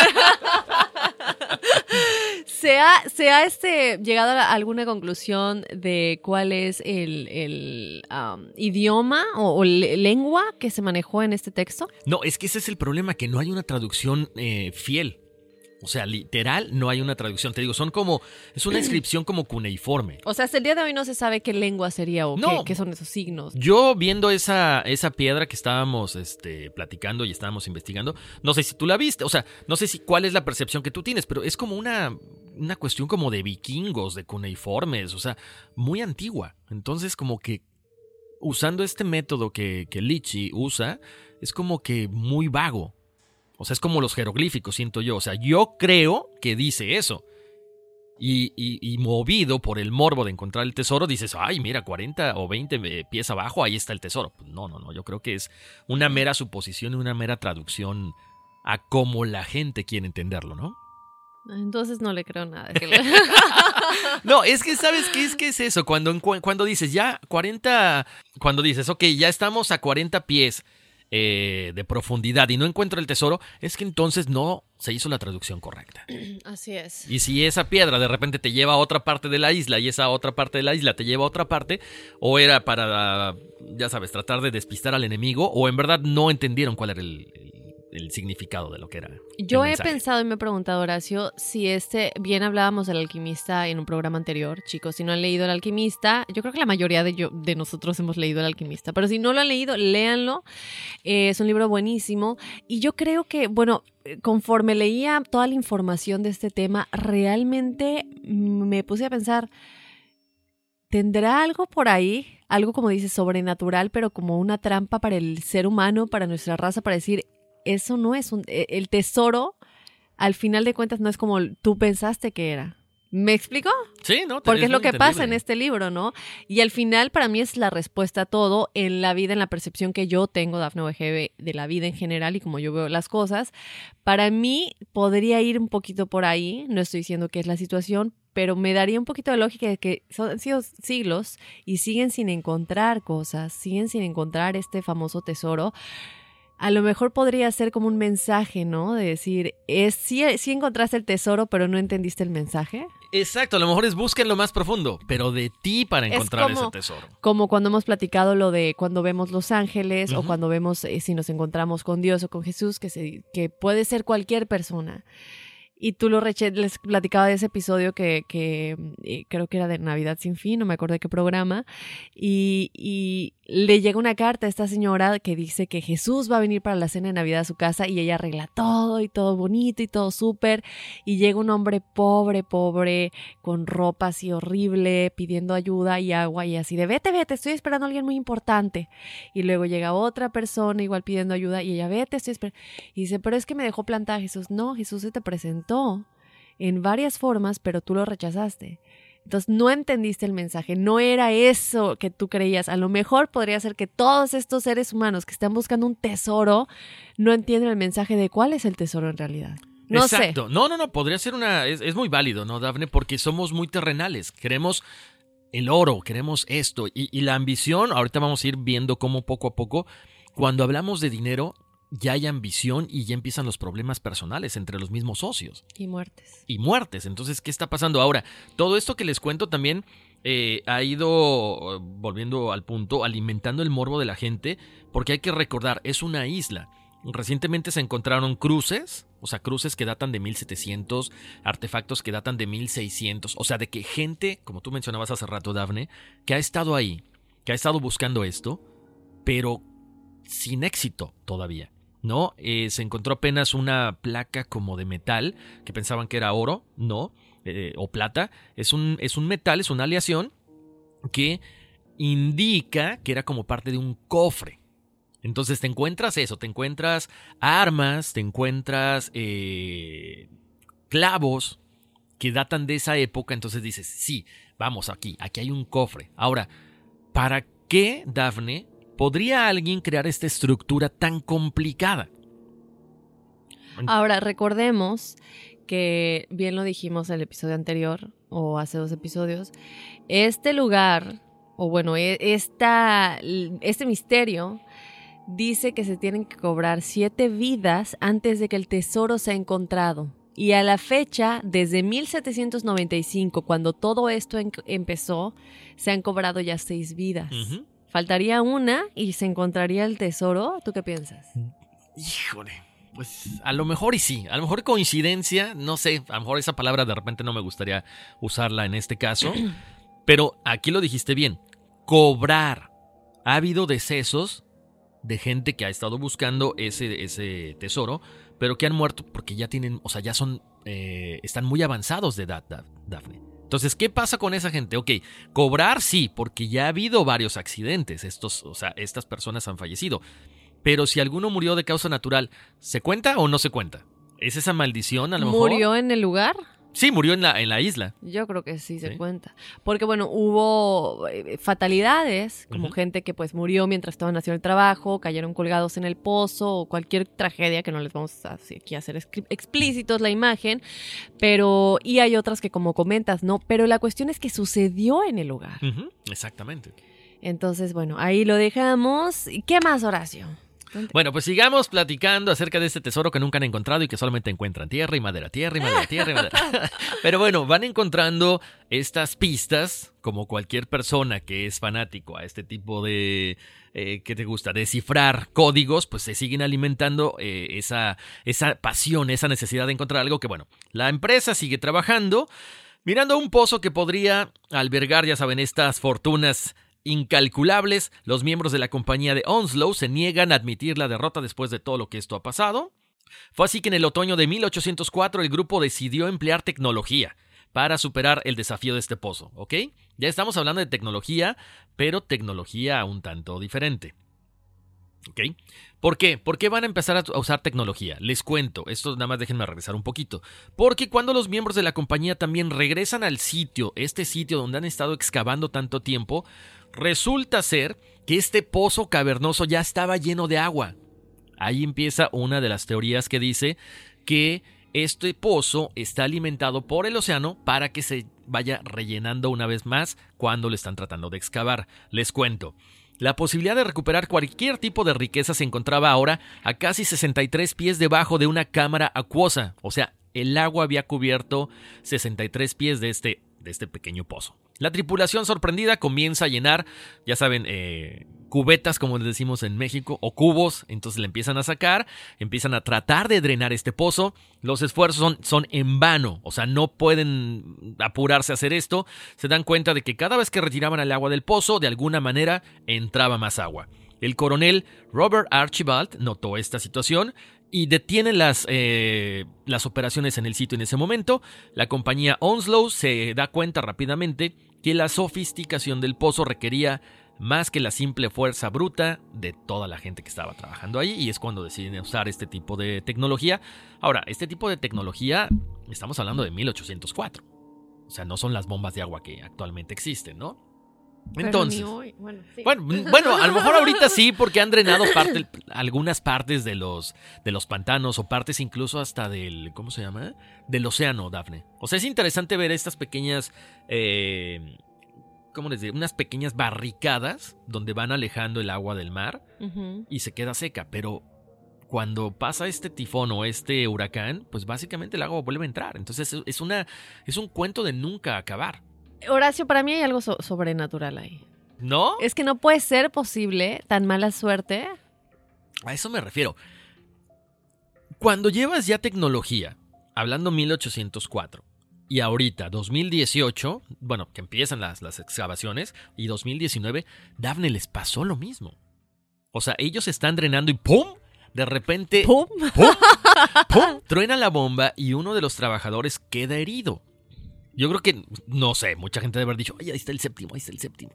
¿Se ha, se ha, este, llegado a alguna conclusión de cuál es el, el, um, idioma o, o le- lengua que se manejó en este texto? No, es que ese es el problema, que no hay una traducción eh, fiel. O sea, literal, no hay una traducción. Te digo, son como. Es una inscripción como cuneiforme. O sea, hasta el día de hoy no se sabe qué lengua sería o No. qué, qué son esos signos. Yo viendo esa, esa piedra que estábamos este, platicando y estábamos investigando, no sé si tú la viste, o sea, no sé si cuál es la percepción que tú tienes, pero es como una, una cuestión como de vikingos, de cuneiformes, o sea, muy antigua. Entonces, como que usando este método que, que Lichi usa, es como que muy vago. O sea, es como los jeroglíficos, siento yo. O sea, yo creo que dice eso. Y, y- y movido por el morbo de encontrar el tesoro, dices, ay, mira, 40 o 20 eh, pies abajo, ahí está el tesoro. Pues no, no, no, yo creo que es una mera suposición y una mera traducción a cómo la gente quiere entenderlo, ¿no? Entonces no le creo nada. que le- No, es que, ¿sabes qué es, qué es eso? Cuando, cuando dices, ya 40, cuando dices, ok, ya estamos a 40 pies eh, de profundidad y no encuentro el tesoro, es que entonces no se hizo la traducción correcta. Así es. Y si esa piedra de repente te lleva a otra parte de la isla y esa otra parte de la isla te lleva a otra parte, o era para, ya sabes, tratar de despistar al enemigo, o en verdad no entendieron cuál era el, el- el significado de lo que era. Yo he pensado y me he preguntado, Horacio, si este, bien hablábamos del alquimista en un programa anterior, chicos, si no han leído El alquimista, yo creo que la mayoría de, yo, de nosotros hemos leído El alquimista, pero si no lo han leído, léanlo, Eh, es un libro buenísimo y yo creo que, bueno, eh, conforme leía toda la información de este tema, realmente me puse a pensar, ¿tendrá algo por ahí? Algo como dice sobrenatural, pero como una trampa para el ser humano, para nuestra raza, para decir, eso no es un... eh, El tesoro, al final de cuentas, no es como tú pensaste que era. ¿Me explico? Sí, ¿no? Porque es, lo que pasa en este libro, ¿no? Y al final, para mí, es la respuesta a todo en la vida, en la percepción que yo tengo, Dafne OGB, de la vida en general y como yo veo las cosas. Para mí, podría ir un poquito por ahí. No estoy diciendo que es la situación, pero me daría un poquito de lógica de que son, han sido siglos y siguen sin encontrar cosas, siguen sin encontrar este famoso tesoro. A lo mejor podría ser como un mensaje, ¿no? De decir, es sí, sí encontraste el tesoro, pero no entendiste el mensaje. Exacto, a lo mejor es busquen lo más profundo, pero de ti para Es encontrar como- ese tesoro. Como cuando hemos platicado lo de cuando vemos los ángeles o cuando vemos eh, si nos encontramos con Dios o con Jesús, que, se, que puede ser cualquier persona. Y tú lo reche les platicaba de ese episodio que, que eh, creo que era de Navidad sin fin, no me acuerdo de qué programa, y, y le llega una carta a esta señora que dice que Jesús va a venir para la cena de Navidad a su casa y ella arregla todo y todo bonito y todo súper, y llega un hombre pobre, pobre, con ropa así horrible, pidiendo ayuda y agua y así de vete, vete, estoy esperando a alguien muy importante. Y luego llega otra persona igual pidiendo ayuda y ella vete, estoy esperando. Y dice, pero es que me dejó plantada Jesús. No, Jesús se te presentó en varias formas, pero tú lo rechazaste. Entonces no entendiste el mensaje, no era eso que tú creías. A lo mejor podría ser que todos estos seres humanos que están buscando un tesoro no entienden el mensaje de cuál es el tesoro en realidad. No sé. Exacto. No, no, no, podría ser una... Es, es muy válido, ¿no, Dafne? Porque somos muy terrenales. Queremos el oro, queremos esto. Y, y la ambición, ahorita vamos a ir viendo cómo poco a poco, cuando hablamos de dinero, ya hay ambición y ya empiezan los problemas personales entre los mismos socios. Y muertes. y muertes. Entonces, ¿qué está pasando ahora? Todo esto que les cuento también eh, ha ido, eh, volviendo al punto, alimentando el morbo de la gente, porque hay que recordar, es una isla. Recientemente se encontraron cruces, o sea, cruces que datan de 1700, artefactos que datan de 1600, o sea, de que gente, como tú mencionabas hace rato, Dafne, que ha estado ahí, que ha estado buscando esto, pero sin éxito todavía. ¿No? Eh, se encontró apenas una placa como de metal, que pensaban que era oro, no, eh, o plata. Es un, es un metal, es una aleación que indica que era como parte de un cofre. Entonces te encuentras eso, te encuentras armas, te encuentras eh, clavos que datan de esa época, entonces dices, sí, vamos aquí, aquí hay un cofre. Ahora, ¿para qué, Dafne, podría alguien crear esta estructura tan complicada? Ahora, recordemos que, bien lo dijimos en el episodio anterior, o hace dos episodios, este lugar, o bueno, e- esta, este misterio, dice que se tienen que cobrar siete vidas antes de que el tesoro sea encontrado. Y a la fecha, desde 1795, cuando todo esto empezó, se han cobrado ya seis vidas. Ujú. Faltaría una y se encontraría el tesoro. ¿Tú qué piensas? Híjole, pues a lo mejor y sí, a lo mejor coincidencia, no sé, a lo mejor esa palabra de repente no me gustaría usarla en este caso, pero aquí lo dijiste bien, cobrar. Ha habido decesos de gente que ha estado buscando ese, ese tesoro, pero que han muerto porque ya tienen, o sea, ya son, eh, están muy avanzados de edad, Daf- Dafne. Entonces, ¿qué pasa con esa gente? Ok, cobrar sí, porque ya ha habido varios accidentes, estos, o sea, estas personas han fallecido. Pero si alguno murió de causa natural, ¿se cuenta o no se cuenta? ¿Es esa maldición a lo mejor? ¿Murió en el lugar? Sí, murió en la, en la isla. Yo creo que sí se Sí. cuenta. Porque bueno, hubo eh, fatalidades, como gente que pues murió mientras estaban haciendo el trabajo, cayeron colgados en el pozo o cualquier tragedia que no les vamos a hacer- aquí a hacer explícitos la imagen, pero y hay otras que como comentas, ¿no? Pero la cuestión es que sucedió en el lugar. Exactamente. Entonces, bueno, ahí lo dejamos. ¿Y qué más, Horacio? Bueno, pues sigamos platicando acerca de este tesoro que nunca han encontrado y que solamente encuentran tierra y madera, tierra y madera, tierra y madera. Pero bueno, van encontrando estas pistas, como cualquier persona que es fanático a este tipo de, eh, ¿qué te gusta? Descifrar códigos, pues se siguen alimentando eh, esa, esa pasión, esa necesidad de encontrar algo que, bueno, la empresa sigue trabajando. Mirando un pozo que podría albergar, ya saben, estas fortunas incalculables, los miembros de la compañía de Onslow se niegan a admitir la derrota después de todo lo que esto ha pasado. Fue así que en el otoño de 1804 el grupo decidió emplear tecnología para superar el desafío de este pozo, ¿ok? Ya estamos hablando de tecnología, pero tecnología un tanto diferente. ¿Ok? ¿Por qué? ¿Por qué van a empezar a usar tecnología? Les cuento, esto nada más déjenme regresar un poquito. Porque cuando los miembros de la compañía también regresan al sitio, este sitio donde han estado excavando tanto tiempo, Resulta ser que este pozo cavernoso ya estaba lleno de agua. Ahí empieza una de las teorías que dice que este pozo está alimentado por el océano para que se vaya rellenando una vez más cuando le están tratando de excavar. Les cuento. La posibilidad de recuperar cualquier tipo de riqueza se encontraba ahora a casi 63 pies debajo de una cámara acuosa. O sea, el agua había cubierto 63 pies de este, de este pequeño pozo. La tripulación sorprendida comienza a llenar, ya saben, eh, cubetas, como les decimos en México, o cubos, entonces le empiezan a sacar, empiezan a tratar de drenar este pozo, los esfuerzos son, son en vano, o sea, no pueden apurarse a hacer esto, se dan cuenta de que cada vez que retiraban el agua del pozo, de alguna manera entraba más agua. El coronel Robert Archibald notó esta situación y detiene las, eh, las operaciones en el sitio en ese momento. La compañía Onslow se da cuenta rápidamente que la sofisticación del pozo requería más que la simple fuerza bruta de toda la gente que estaba trabajando ahí y es cuando deciden usar este tipo de tecnología. Ahora, este tipo de tecnología, estamos hablando de 1804. O sea, no son las bombas de agua que actualmente existen, ¿no? Entonces, Bueno, bueno, a lo mejor ahorita sí, porque han drenado parte, algunas partes de los, de los pantanos o partes incluso hasta del, ¿cómo se llama? Del océano, Dafne. O sea, es interesante ver estas pequeñas, eh, ¿cómo les digo? Unas pequeñas barricadas donde van alejando el agua del mar y se queda seca, pero cuando pasa este tifón o este huracán, pues básicamente el agua vuelve a entrar. Entonces es, una, es un cuento de nunca acabar. Horacio, para mí hay algo sobrenatural ahí. ¿No? Es que no puede ser posible tan mala suerte. A eso me refiero. Cuando llevas ya tecnología, hablando 1804, y ahorita, 2018, bueno, que empiezan las, las excavaciones, y 2019, Daphne les pasó lo mismo. O sea, ellos están drenando y ¡pum! De repente, ¡pum! ¡pum! ¡pum! Truena la bomba y uno de los trabajadores queda herido. Yo creo que, no sé, mucha gente debe haber dicho, ay, ahí está el séptimo, ahí está el séptimo.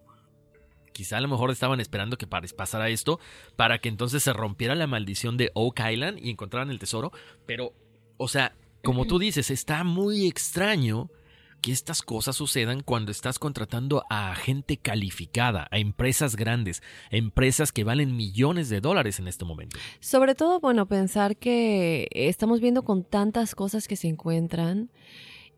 Quizá a lo mejor estaban esperando que pasara esto para que entonces se rompiera la maldición de Oak Island y encontraran el tesoro. Pero, o sea, como tú dices, está muy extraño que estas cosas sucedan cuando estás contratando a gente calificada, a empresas grandes, empresas que valen millones de dólares en este momento. Sobre todo, bueno, pensar que estamos viendo con tantas cosas que se encuentran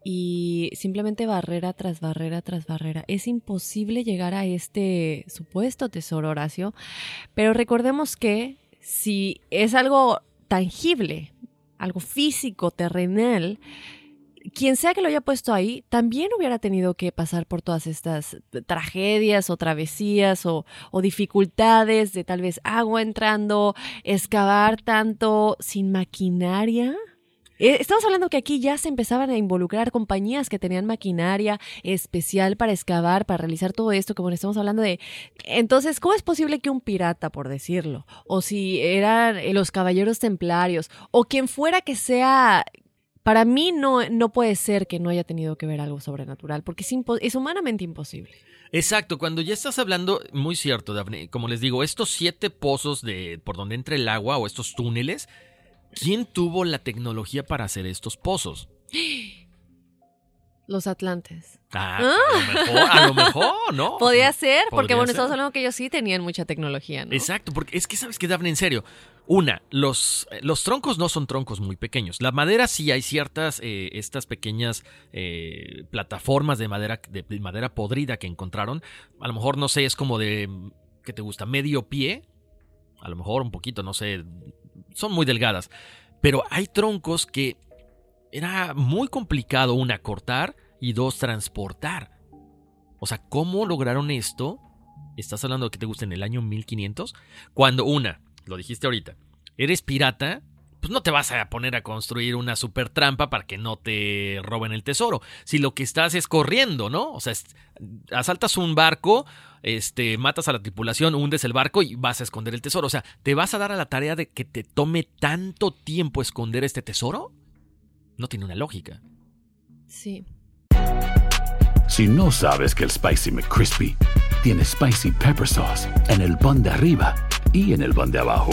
y simplemente barrera tras barrera tras barrera. Es imposible llegar a este supuesto tesoro, Horacio, pero recordemos que si es algo tangible, algo físico, terrenal, quien sea que lo haya puesto ahí, también hubiera tenido que pasar por todas estas tragedias o travesías o, dificultades de tal vez agua entrando, excavar tanto sin maquinaria. Eh, estamos hablando que aquí ya se empezaban a involucrar compañías que tenían maquinaria especial para excavar, para realizar todo esto, como estamos hablando de... Entonces, ¿cómo es posible que un pirata, por decirlo, o si eran eh, los caballeros templarios, o quien fuera que sea para mí no, no puede ser que no haya tenido que ver algo sobrenatural, porque es, es humanamente imposible. Exacto, cuando ya estás hablando, muy cierto, Daphne, como les digo, estos siete pozos de por donde entra el agua o estos túneles, ¿Quién tuvo la tecnología para hacer estos pozos? Los Atlantes. Ah, A, lo mejor, ¿no? Podía ser, porque bueno, estamos hablando que ellos sí tenían mucha tecnología, ¿no? Exacto, porque es que sabes que, Daphne, en serio. Una, los, los troncos no son troncos muy pequeños. La madera sí hay ciertas, eh, estas pequeñas eh, plataformas de madera, de madera podrida que encontraron. A lo mejor, no sé, es como de, ¿qué te gusta? Medio pie a lo mejor un poquito, no sé, son muy delgadas. Pero hay troncos que era muy complicado, una, cortar y dos, transportar. O sea, ¿cómo lograron esto? Estás hablando de que te gusta en el año 1500, cuando una, lo dijiste ahorita, eres pirata, pues no te vas a poner a construir una super trampa para que no te roben el tesoro. Si lo que estás es corriendo, ¿no? O sea, asaltas un barco, este, matas a la tripulación, hundes el barco y vas a esconder el tesoro. O sea, ¿te vas a dar a la tarea de que te tome tanto tiempo esconder este tesoro? No tiene una lógica. Sí. Si no sabes que el Spicy McCrispy tiene Spicy Pepper Sauce en el pan de arriba y en el pan de abajo,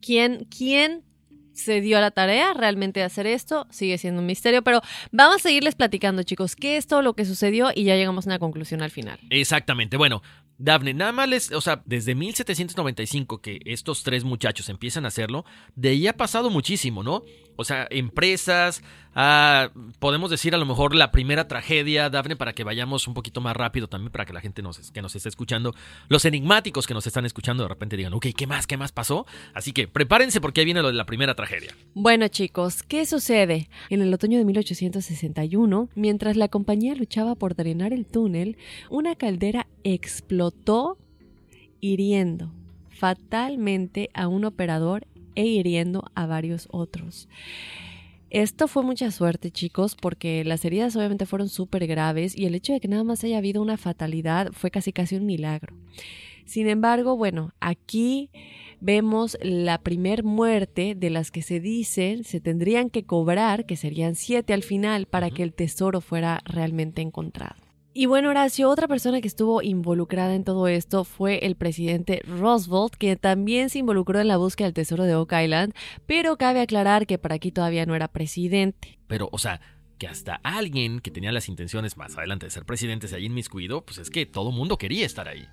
¿Quién, quién se dio a la tarea realmente de hacer esto? Sigue siendo un misterio, pero vamos a seguirles platicando, chicos, qué es todo lo que sucedió y ya llegamos a una conclusión al final. Exactamente. Bueno, Daphne, nada más les, o sea, desde 1795 que estos tres muchachos empiezan a hacerlo, de ahí ha pasado muchísimo, ¿no? O sea, empresas, ah, podemos decir a lo mejor la primera tragedia, Daphne, para que vayamos un poquito más rápido también, para que la gente nos, que nos esté escuchando, los enigmáticos que nos están escuchando de repente digan, ok, ¿qué más? ¿Qué más pasó? Así que prepárense porque ahí viene lo de la primera tragedia. Bueno, chicos, ¿qué sucede? En el otoño de 1861, mientras la compañía luchaba por drenar el túnel, una caldera explotó hiriendo fatalmente a un operador e hiriendo a varios otros. Esto fue mucha suerte, chicos, porque las heridas obviamente fueron súper graves y el hecho de que nada más haya habido una fatalidad fue casi casi un milagro. Sin embargo, bueno, aquí vemos la primer muerte de las que se dicen se tendrían que cobrar, que serían siete al final, para que el tesoro fuera realmente encontrado. Y bueno, Horacio, otra persona que estuvo involucrada en todo esto fue el presidente Roosevelt, que también se involucró en la búsqueda del tesoro de Oak Island, pero cabe aclarar que para aquí todavía no era presidente. Pero, o sea, que hasta alguien que tenía las intenciones más adelante de ser presidente se haya inmiscuido, pues es que todo mundo quería estar ahí.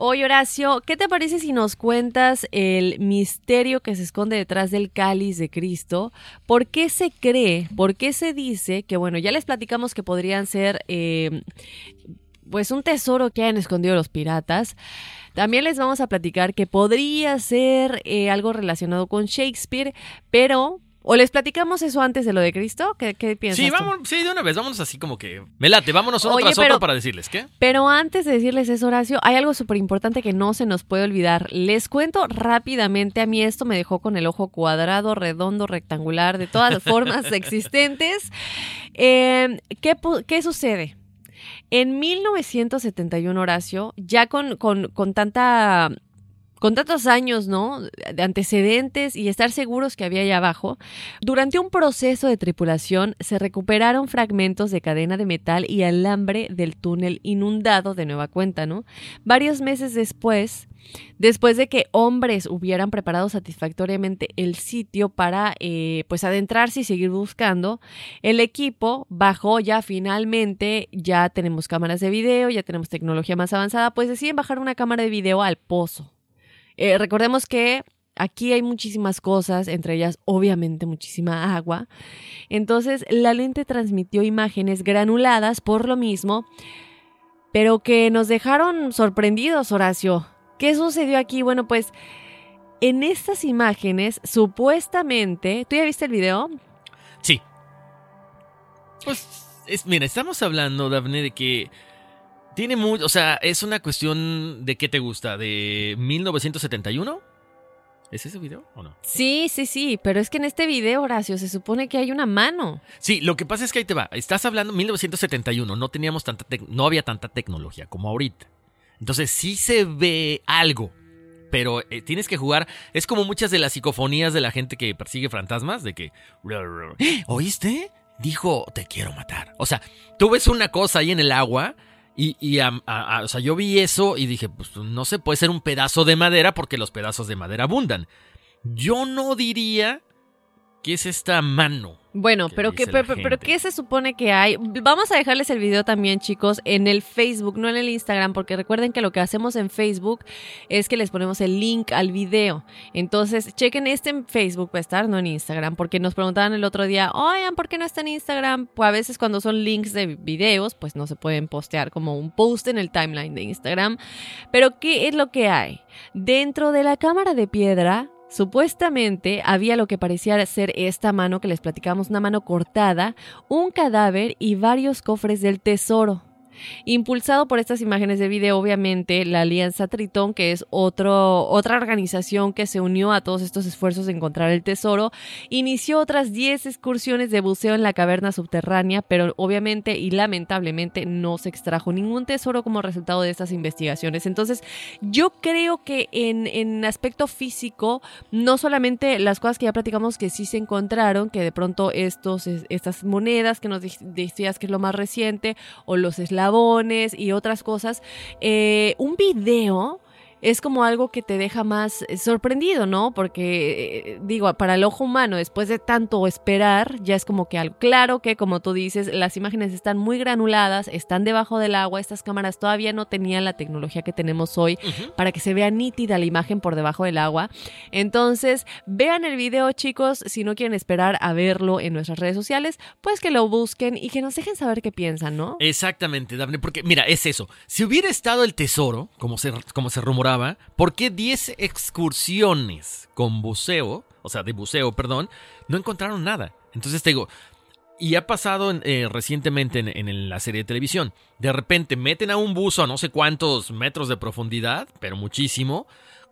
Oye, Horacio, ¿qué te parece si nos cuentas el misterio que se esconde detrás del cáliz de Cristo? ¿Por qué se cree, por qué se dice que, bueno, ya les platicamos que podrían ser, eh, pues, un tesoro que han escondido los piratas? También les vamos a platicar que podría ser eh, algo relacionado con Shakespeare, pero ¿O les platicamos eso antes de lo de Cristo? ¿Qué, qué piensas? Sí, vamos, sí, de una vez, vámonos así como que. Me late, vámonos uno tras otro para decirles, ¿qué? Pero antes de decirles eso, Horacio, hay algo súper importante que no se nos puede olvidar. Les cuento rápidamente, a mí esto me dejó con el ojo cuadrado, redondo, rectangular, de todas las formas existentes. Eh, ¿qué, ¿Qué sucede? En 1971, Horacio, ya con, con, con tanta con tantos años, ¿no? De antecedentes y estar seguros que había allá abajo, durante un proceso de tripulación se recuperaron fragmentos de cadena de metal y alambre del túnel inundado de nueva cuenta, ¿no? Varios meses después, después de que hombres hubieran preparado satisfactoriamente el sitio para, eh, pues, adentrarse y seguir buscando, el equipo bajó ya finalmente, ya tenemos cámaras de video, ya tenemos tecnología más avanzada, pues deciden bajar una cámara de video al pozo. Eh, recordemos que aquí hay muchísimas cosas, entre ellas obviamente muchísima agua. Entonces la lente transmitió imágenes granuladas por lo mismo, pero que nos dejaron sorprendidos, Horacio. ¿Qué sucedió aquí? Bueno, pues en estas imágenes supuestamente... ¿Tú ya viste el video? Sí. Pues, es, mira, estamos hablando, Daphne, de que tiene mucho, o sea, es una cuestión de qué te gusta, de 1971. ¿Es ese video o no? Sí, sí, sí, pero es que en este video, Horacio, se supone que hay una mano. Sí, lo que pasa es que ahí te va. Estás hablando 1971, no teníamos tanta no había tanta tecnología como ahorita. Entonces sí se ve algo, pero eh, tienes que jugar. Es como muchas de las psicofonías de la gente que persigue fantasmas, de que ¿oíste? Dijo, te quiero matar. O sea, tú ves una cosa ahí en el agua y, o sea, yo vi eso y dije, pues no se puede ser un pedazo de madera porque los pedazos de madera abundan. Yo no diría que es esta mano. Bueno, pero, que, pero, ¿qué se supone que hay? Vamos a dejarles el video también, chicos, en el Facebook, no en el Instagram, porque recuerden que lo que hacemos en Facebook es que les ponemos el link al video. Entonces, chequen este en Facebook, va a estar, no en Instagram, porque nos preguntaban el otro día, oigan, ¿por qué no está en Instagram? Pues a veces cuando son links de videos, pues no se pueden postear como un post en el timeline de Instagram. Pero, ¿qué es lo que hay? Dentro de la cámara de piedra Supuestamente había lo que parecía ser esta mano que les platicamos, una mano cortada, un cadáver y varios cofres del tesoro. Impulsado por estas imágenes de video, obviamente, la Alianza Tritón, que es otro, otra organización que se unió a todos estos esfuerzos de encontrar el tesoro, inició otras 10 excursiones de buceo en la caverna subterránea, pero obviamente y lamentablemente no se extrajo ningún tesoro como resultado de estas investigaciones. Entonces, yo creo que en, en aspecto físico, no solamente las cosas que ya platicamos que sí se encontraron, que de pronto estos, estas monedas que nos decías que es lo más reciente, o los y otras cosas, eh, un video es como algo que te deja más eh, sorprendido, ¿no? Porque, eh, digo, para el ojo humano, después de tanto esperar, ya es como que algo claro que, como tú dices, las imágenes están muy granuladas, están debajo del agua, estas cámaras todavía no tenían la tecnología que tenemos hoy para que se vea nítida la imagen por debajo del agua. Entonces, vean el video, chicos, si no quieren esperar a verlo en nuestras redes sociales, pues que lo busquen y que nos dejen saber qué piensan, ¿no? Exactamente, Daphne, porque mira, es eso. Si hubiera estado el tesoro, como se, como se ¿por qué 10 excursiones con buceo, o sea, de buceo, perdón, no encontraron nada? Entonces te digo, y ha pasado eh, recientemente en, la serie de televisión. De repente meten a un buzo a no sé cuántos metros de profundidad, pero muchísimo.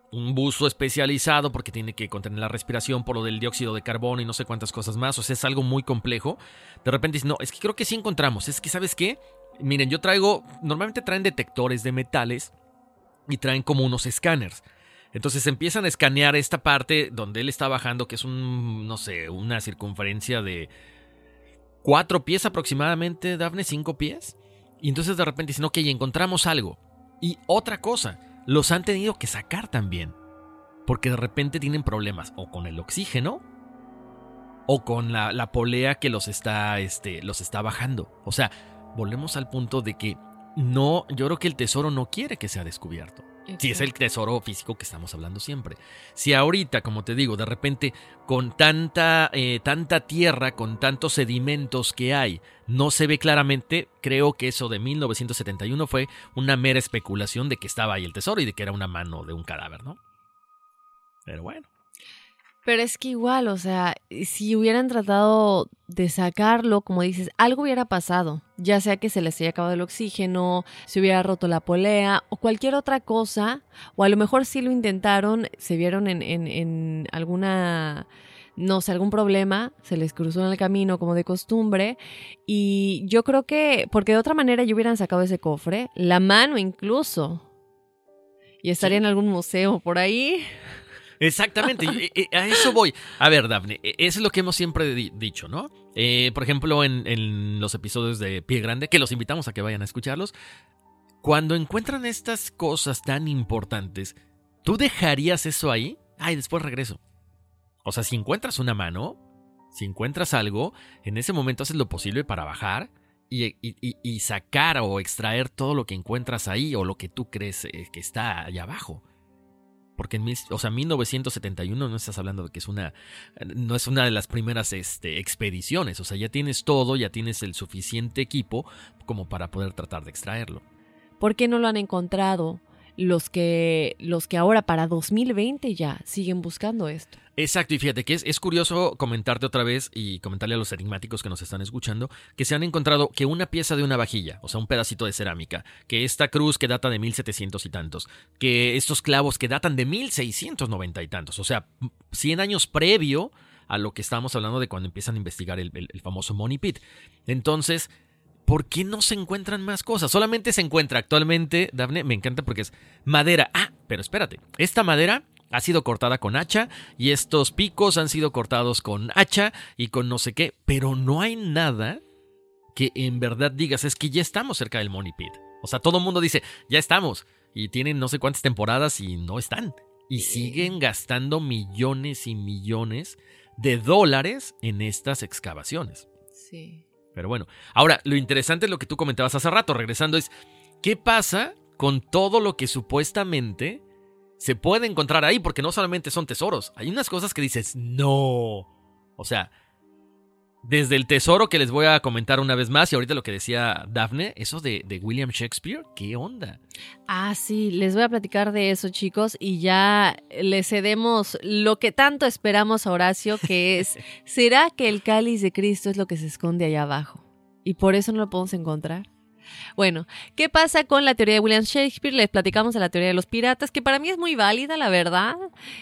Un buzo especializado porque tiene que contener la respiración por lo del dióxido de carbono y no sé cuántas cosas más. O sea, es algo muy complejo. De repente dicen, no, es que creo que sí encontramos. Es que, ¿sabes qué? Miren, yo traigo, normalmente traen detectores de metales y traen como unos escáneres. Entonces empiezan a escanear esta parte donde él está bajando, que es un, no sé, una circunferencia de cuatro pies aproximadamente, Dafne, cinco pies. Y entonces de repente dicen, ok, encontramos algo. Y otra cosa, los han tenido que sacar también. Porque de repente tienen problemas o con el oxígeno o con la, la polea que los está, este, los está bajando. O sea, volvemos al punto de que no, yo creo que el tesoro no quiere que sea descubierto. Si es el tesoro físico que estamos hablando siempre. Si ahorita, como te digo, de repente con tanta, eh, tanta tierra, con tantos sedimentos que hay, no se ve claramente, creo que eso de 1971 fue una mera especulación de que estaba ahí el tesoro y de que era una mano de un cadáver, ¿no? Pero bueno. Pero es que igual, o sea, si hubieran tratado de sacarlo, como dices, algo hubiera pasado, ya sea que se les haya acabado el oxígeno, se hubiera roto la polea o cualquier otra cosa, o a lo mejor sí lo intentaron, se vieron en, en, en alguna no sé, algún problema, se les cruzó en el camino como de costumbre y yo creo que, porque de otra manera ya hubieran sacado ese cofre, la mano incluso, Y estaría en algún museo por ahí. Exactamente, a eso voy. A ver, Dafne, eso es lo que hemos siempre di- dicho, ¿no? Eh, por ejemplo, en, los episodios de Pie Grande, que los invitamos a que vayan a escucharlos, cuando encuentran estas cosas tan importantes, ¿tú dejarías eso ahí? Ay, después regreso. O sea, si encuentras una mano, si encuentras algo, en ese momento haces lo posible para bajar y, y- y- y sacar o extraer todo lo que encuentras ahí o lo que tú crees eh, que está allá abajo. Porque en mil- o sea, 1971 no estás hablando de que es una no es una de las primeras este, expediciones, o sea, ya tienes todo, ya tienes el suficiente equipo como para poder tratar de extraerlo. ¿Por qué no lo han encontrado los que, los que ahora para 2020 ya siguen buscando esto? Exacto, y fíjate que es, es curioso comentarte otra vez y comentarle a los enigmáticos que nos están escuchando que se han encontrado que una pieza de una vajilla, o sea, un pedacito de cerámica, que esta cruz que data de 1700 y tantos, que estos clavos que datan de 1690 y tantos, o sea, 100 años previo a lo que estábamos hablando de cuando empiezan a investigar el, el- el famoso Money Pit. Entonces, ¿por qué no se encuentran más cosas? Solamente se encuentra actualmente, Dafne, me encanta porque es madera. Ah, pero espérate, esta madera ha sido cortada con hacha y estos picos han sido cortados con hacha y con no sé qué, pero no hay nada que en verdad digas es que ya estamos cerca del Money Pit. O sea, todo el mundo dice, ya estamos y tienen no sé cuántas temporadas y no están. Y siguen gastando millones y millones de dólares en estas excavaciones. Sí. Pero bueno, ahora lo interesante es lo que tú comentabas hace rato, regresando, es ¿qué pasa con todo lo que supuestamente se puede encontrar ahí? Porque no solamente son tesoros, hay unas cosas que dices, no. O sea, desde el tesoro que les voy a comentar una vez más, y ahorita lo que decía Daphne, eso de, de William Shakespeare, ¿qué onda? Ah, sí, les voy a platicar de eso, chicos, y ya le cedemos lo que tanto esperamos a Horacio, que es, ¿será que el cáliz de Cristo es lo que se esconde allá abajo? Y por eso no lo podemos encontrar. Bueno, ¿qué pasa con la teoría de William Shakespeare? Les platicamos de la teoría de los piratas, que para mí es muy válida, la verdad.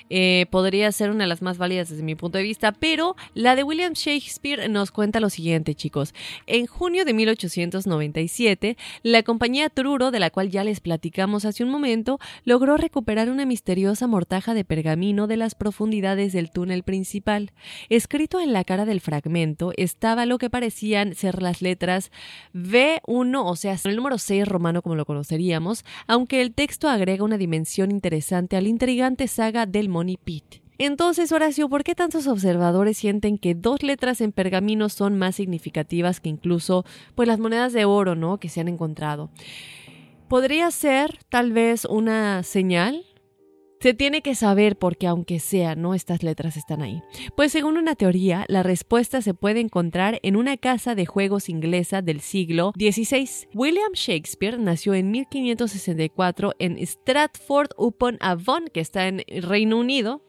Eh, podría ser una de las más válidas desde mi punto de vista, pero la de William Shakespeare nos cuenta lo siguiente, chicos. En junio de 1897, la compañía Truro, de la cual ya les platicamos hace un momento, logró recuperar una misteriosa mortaja de pergamino de las profundidades del túnel principal. Escrito en la cara del fragmento estaba lo que parecían ser las letras V1, o sea, el número 6 romano como lo conoceríamos, aunque el texto agrega una dimensión interesante a la intrigante saga del Money Pit. Entonces, Horacio, ¿por qué tantos observadores sienten que dos letras en pergamino son más significativas que incluso pues las monedas de oro, ¿no? que se han encontrado? ¿Podría ser tal vez una señal? Se tiene que saber porque aunque sea, no estas letras están ahí. Pues según una teoría, la respuesta se puede encontrar en una casa de juegos inglesa del siglo XVI. William Shakespeare nació en 1564 en Stratford upon Avon, que está en Reino Unido,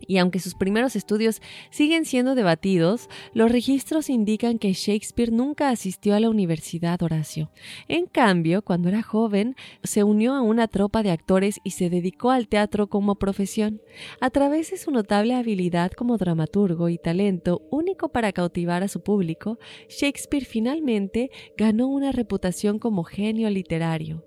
y aunque sus primeros estudios siguen siendo debatidos, los registros indican que Shakespeare nunca asistió a la universidad, Horacio. En cambio, cuando era joven, se unió a una tropa de actores y se dedicó al teatro como profesión. A través de su notable habilidad como dramaturgo y talento único para cautivar a su público, Shakespeare finalmente ganó una reputación como genio literario.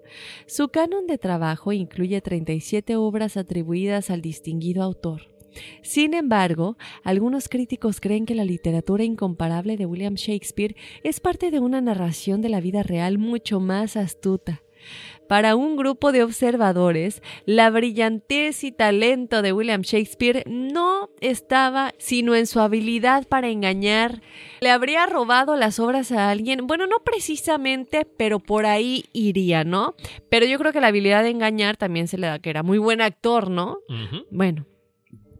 Su canon de trabajo incluye 37 obras atribuidas al distinguido autor. Sin embargo, algunos críticos creen que la literatura incomparable de William Shakespeare es parte de una narración de la vida real mucho más astuta. Para un grupo de observadores, la brillantez y talento de William Shakespeare no estaba sino en su habilidad para engañar. ¿Le habría robado las obras a alguien? Bueno, no precisamente, pero por ahí iría, ¿no? Pero yo creo que la habilidad de engañar también se le da que era muy buen actor, ¿no? Bueno,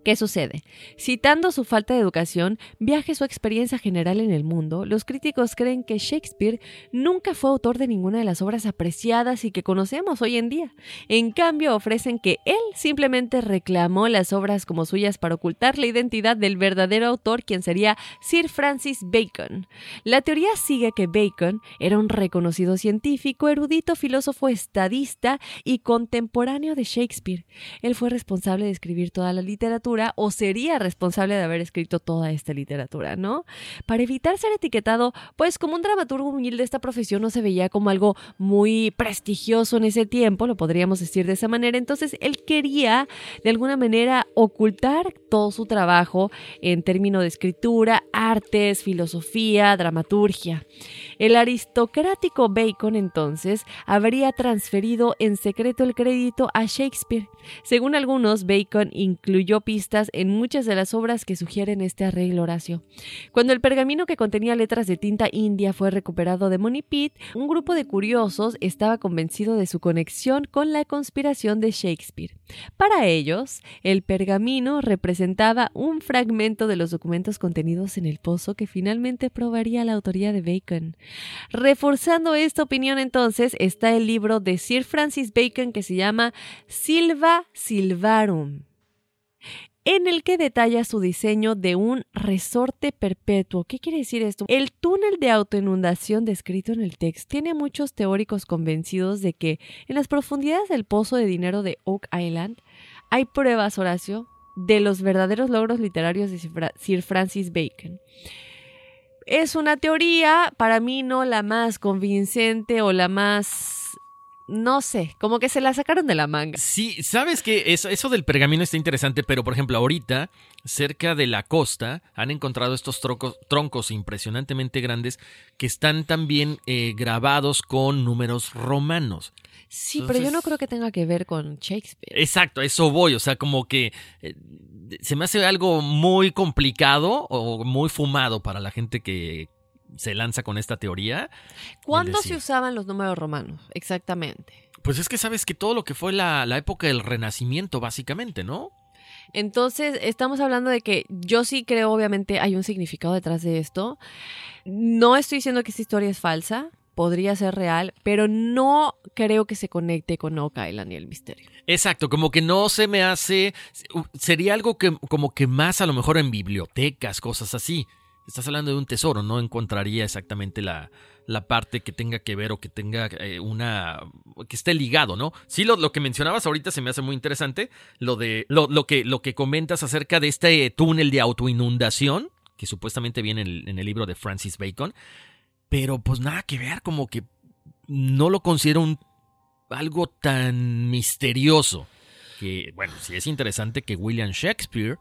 ¿Qué sucede? Citando su falta de educación, viaje su experiencia general en el mundo, los críticos creen que Shakespeare nunca fue autor de ninguna de las obras apreciadas y que conocemos hoy en día. En cambio, ofrecen que él simplemente reclamó las obras como suyas para ocultar la identidad del verdadero autor, quien sería Sir Francis Bacon. La teoría sigue que Bacon era un reconocido científico, erudito, filósofo, estadista y contemporáneo de Shakespeare. Él fue responsable de escribir toda la literatura literatura o sería responsable de haber escrito toda esta literatura, ¿no? Para evitar ser etiquetado, pues como un dramaturgo humilde, esta profesión no se veía como algo muy prestigioso en ese tiempo, lo podríamos decir de esa manera. Entonces él quería de alguna manera ocultar todo su trabajo en términos de escritura, artes, filosofía, dramaturgia. El aristocrático Bacon entonces habría transferido en secreto el crédito a Shakespeare. Según algunos, Bacon incluyó en muchas de las obras que sugieren este arreglo Horacio. Cuando el pergamino que contenía letras de tinta india fue recuperado de Money Pit, un grupo de curiosos estaba convencido de su conexión con la conspiración de Shakespeare. Para ellos, el pergamino representaba un fragmento de los documentos contenidos en el pozo que finalmente probaría la autoría de Bacon. Reforzando esta opinión entonces está el libro de Sir Francis Bacon que se llama Silva Silvarum en el que detalla su diseño de un resorte perpetuo. ¿Qué quiere decir esto? El túnel de autoinundación descrito en el texto tiene muchos teóricos convencidos de que en las profundidades del pozo de dinero de Oak Island hay pruebas, Horacio, de los verdaderos logros literarios de Sir Francis Bacon. Es una teoría, para mí no la más convincente o la más no sé, como que se la sacaron de la manga. Sí, sabes que eso, eso, del pergamino está interesante, pero por ejemplo, ahorita, cerca de la costa, han encontrado estos troncos, troncos impresionantemente grandes que están también eh, grabados con números romanos. Sí, pero yo no creo que tenga que ver con Shakespeare. Exacto, eso voy, o sea, como que eh, se me hace algo muy complicado o muy fumado para la gente que, se lanza con esta teoría. ¿Cuándo se usaban los números romanos? Exactamente. Pues es que sabes que todo lo que fue la, época del Renacimiento, básicamente, ¿no? Entonces, estamos hablando de que yo sí creo, obviamente, hay un significado detrás de esto. No estoy diciendo que esta historia es falsa, podría ser real, pero no creo que se conecte con Oak Island y el misterio. Exacto, como que no se me hace. Sería algo que, como que más a lo mejor en bibliotecas, cosas así estás hablando de un tesoro, no encontraría exactamente la, la parte que tenga que ver o que tenga eh, una. que esté ligado, ¿no? Sí, lo, lo, que mencionabas ahorita se me hace muy interesante. Lo de. Lo, lo, que, lo que comentas acerca de este túnel de autoinundación, que supuestamente viene en el, libro de Francis Bacon. Pero pues nada que ver, como que no lo considero un, algo tan misterioso. Que, bueno, sí es interesante que William Shakespeare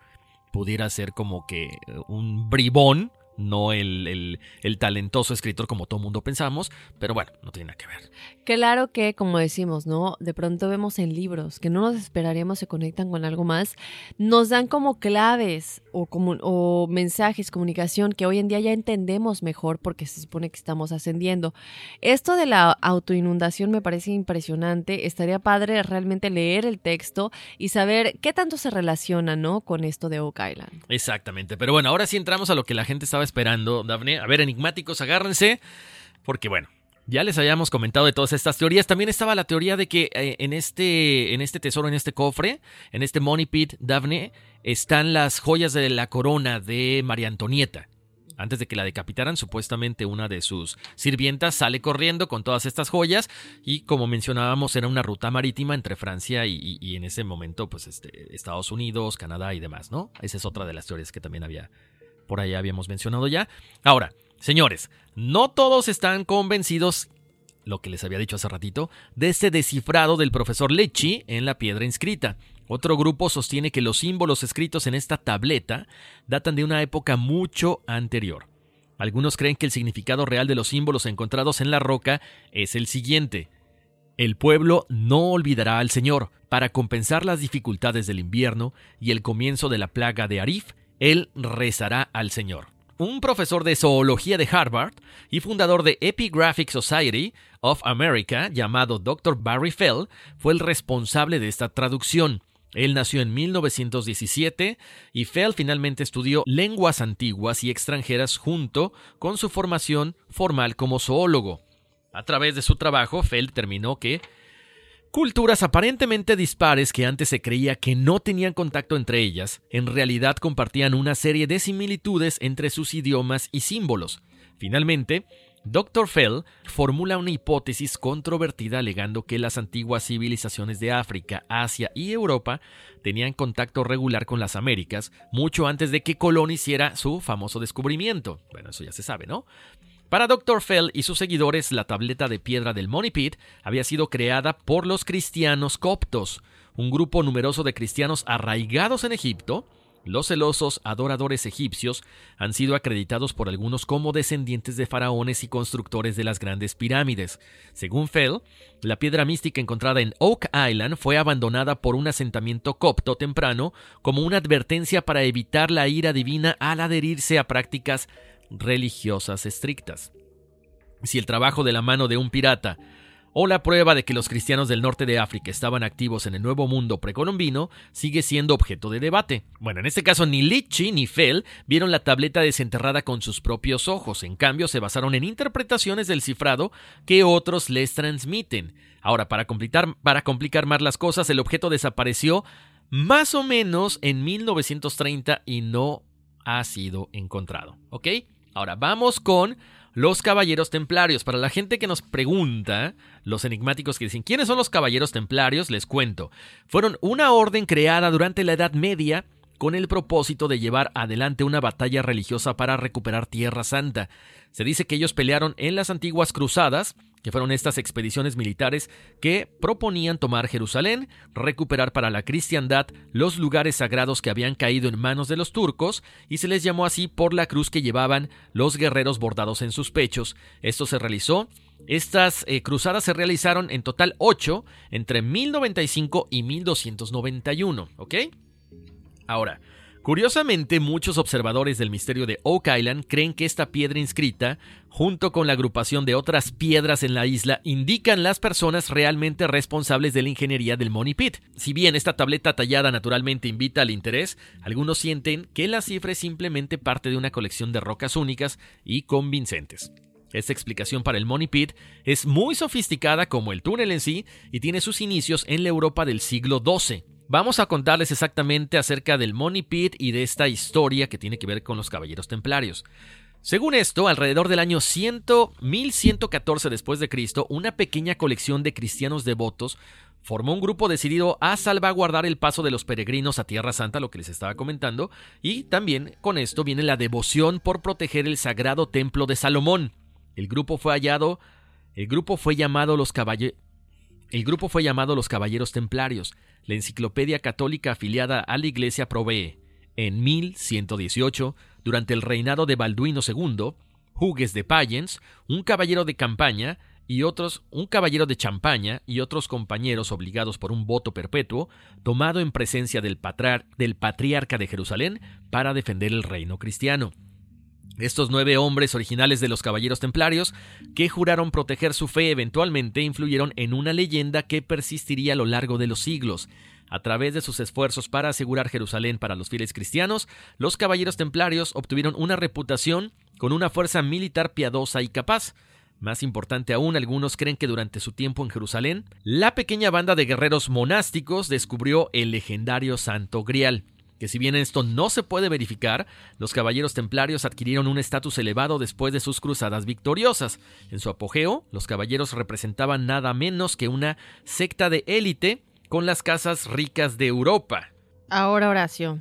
pudiera ser como que un bribón no el, el, talentoso escritor como todo mundo pensamos, pero bueno, no tiene nada que ver. Claro que, como decimos, ¿no? De pronto vemos en libros que no nos esperaríamos se conectan con algo más, nos dan como claves o, mensajes, comunicación que hoy en día ya entendemos mejor porque se supone que estamos ascendiendo. Esto de la autoinundación me parece impresionante, estaría padre realmente leer el texto y saber qué tanto se relaciona, ¿no? Con esto de Oak Island. Exactamente, pero bueno, ahora sí entramos a lo que la gente estaba esperando, Dafne. A ver, enigmáticos, agárrense, porque bueno, ya les habíamos comentado de todas estas teorías. También estaba la teoría de que eh, en, este, en este tesoro, en este cofre, en este Money Pit, Daphne, están las joyas de la corona de María Antonieta. Antes de que la decapitaran, supuestamente una de sus sirvientas sale corriendo con todas estas joyas y como mencionábamos era una ruta marítima entre Francia y, y en ese momento pues este, Estados Unidos, Canadá y demás, ¿no? Esa es otra de las teorías que también había por ahí habíamos mencionado ya. Ahora, señores, no todos están convencidos, lo que les había dicho hace ratito, de este descifrado del profesor Lecci en la piedra inscrita. Otro grupo sostiene que los símbolos escritos en esta tableta datan de una época mucho anterior. Algunos creen que el significado real de los símbolos encontrados en la roca es el siguiente. El pueblo no olvidará al Señor. Para compensar las dificultades del invierno y el comienzo de la plaga de Arif, él rezará al Señor. Un profesor de zoología de Harvard y fundador de Epigraphic Society of America, llamado Dr. Barry Fell, fue el responsable de esta traducción. Él nació en 1917 y Fell finalmente estudió lenguas antiguas y extranjeras junto con su formación formal como zoólogo. A través de su trabajo, Fell terminó que Culturas aparentemente dispares que antes se creía que no tenían contacto entre ellas, en realidad compartían una serie de similitudes entre sus idiomas y símbolos. Finalmente, Dr. Fell formula una hipótesis controvertida alegando que las antiguas civilizaciones de África, Asia y Europa tenían contacto regular con las Américas mucho antes de que Colón hiciera su famoso descubrimiento. Bueno, eso ya se sabe, ¿no? Para Dr. Fell y sus seguidores, la tableta de piedra del Money Pit había sido creada por los cristianos coptos, un grupo numeroso de cristianos arraigados en Egipto, los celosos adoradores egipcios han sido acreditados por algunos como descendientes de faraones y constructores de las grandes pirámides. Según Fell, la piedra mística encontrada en Oak Island fue abandonada por un asentamiento copto temprano como una advertencia para evitar la ira divina al adherirse a prácticas religiosas estrictas. Si el trabajo de la mano de un pirata o la prueba de que los cristianos del norte de África estaban activos en el Nuevo Mundo precolombino sigue siendo objeto de debate. Bueno, en este caso ni Litchi ni Fell vieron la tableta desenterrada con sus propios ojos, en cambio se basaron en interpretaciones del cifrado que otros les transmiten. Ahora, para complicar, para complicar más las cosas, el objeto desapareció más o menos en 1930 y no ha sido encontrado. ¿Ok? Ahora vamos con los caballeros templarios. Para la gente que nos pregunta, los enigmáticos que dicen, ¿quiénes son los caballeros templarios? Les cuento. Fueron una orden creada durante la Edad Media con el propósito de llevar adelante una batalla religiosa para recuperar Tierra Santa. Se dice que ellos pelearon en las antiguas cruzadas, que fueron estas expediciones militares que proponían tomar Jerusalén, recuperar para la cristiandad los lugares sagrados que habían caído en manos de los turcos, y se les llamó así por la cruz que llevaban los guerreros bordados en sus pechos. Esto se realizó estas eh, cruzadas se realizaron en total 8 entre 1095 y 1291, ¿ok? Ahora, curiosamente muchos observadores del misterio de Oak Island creen que esta piedra inscrita, junto con la agrupación de otras piedras en la isla, indican las personas realmente responsables de la ingeniería del Money Pit. Si bien esta tableta tallada naturalmente invita al interés, algunos sienten que la cifra es simplemente parte de una colección de rocas únicas y convincentes. Esta explicación para el Money Pit es muy sofisticada como el túnel en sí y tiene sus inicios en la Europa del siglo XII. Vamos a contarles exactamente acerca del Money Pit y de esta historia que tiene que ver con los caballeros templarios. Según esto, alrededor del año 100, 1114 después de Cristo, una pequeña colección de cristianos devotos formó un grupo decidido a salvaguardar el paso de los peregrinos a Tierra Santa, lo que les estaba comentando, y también con esto viene la devoción por proteger el sagrado templo de Salomón. El grupo fue hallado, el grupo fue llamado los caballeros el grupo fue llamado los Caballeros Templarios. La enciclopedia católica afiliada a la Iglesia provee, en 1118, durante el reinado de Balduino II, Hugues de Payens, un caballero de campaña y otros, un caballero de Champaña y otros compañeros obligados por un voto perpetuo, tomado en presencia del, del patriarca de Jerusalén para defender el reino cristiano. Estos nueve hombres originales de los Caballeros Templarios, que juraron proteger su fe eventualmente, influyeron en una leyenda que persistiría a lo largo de los siglos. A través de sus esfuerzos para asegurar Jerusalén para los fieles cristianos, los Caballeros Templarios obtuvieron una reputación con una fuerza militar piadosa y capaz. Más importante aún, algunos creen que durante su tiempo en Jerusalén, la pequeña banda de guerreros monásticos descubrió el legendario Santo Grial que si bien esto no se puede verificar, los caballeros templarios adquirieron un estatus elevado después de sus cruzadas victoriosas. En su apogeo, los caballeros representaban nada menos que una secta de élite con las casas ricas de Europa. Ahora, Horacio.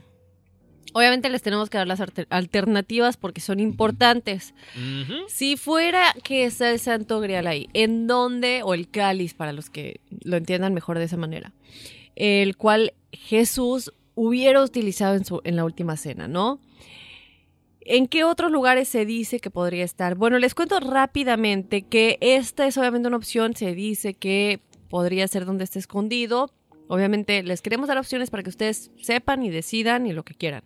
Obviamente les tenemos que dar las alternativas porque son importantes. Si fuera que está el Santo Grial ahí, ¿en dónde? O el cáliz, para los que lo entiendan mejor de esa manera. El cual Jesús hubiera utilizado en, su, en la última cena, ¿no? ¿En qué otros lugares se dice que podría estar? Bueno, les cuento rápidamente que esta es obviamente una opción, se dice que podría ser donde esté escondido. Obviamente les queremos dar opciones para que ustedes sepan y decidan y lo que quieran.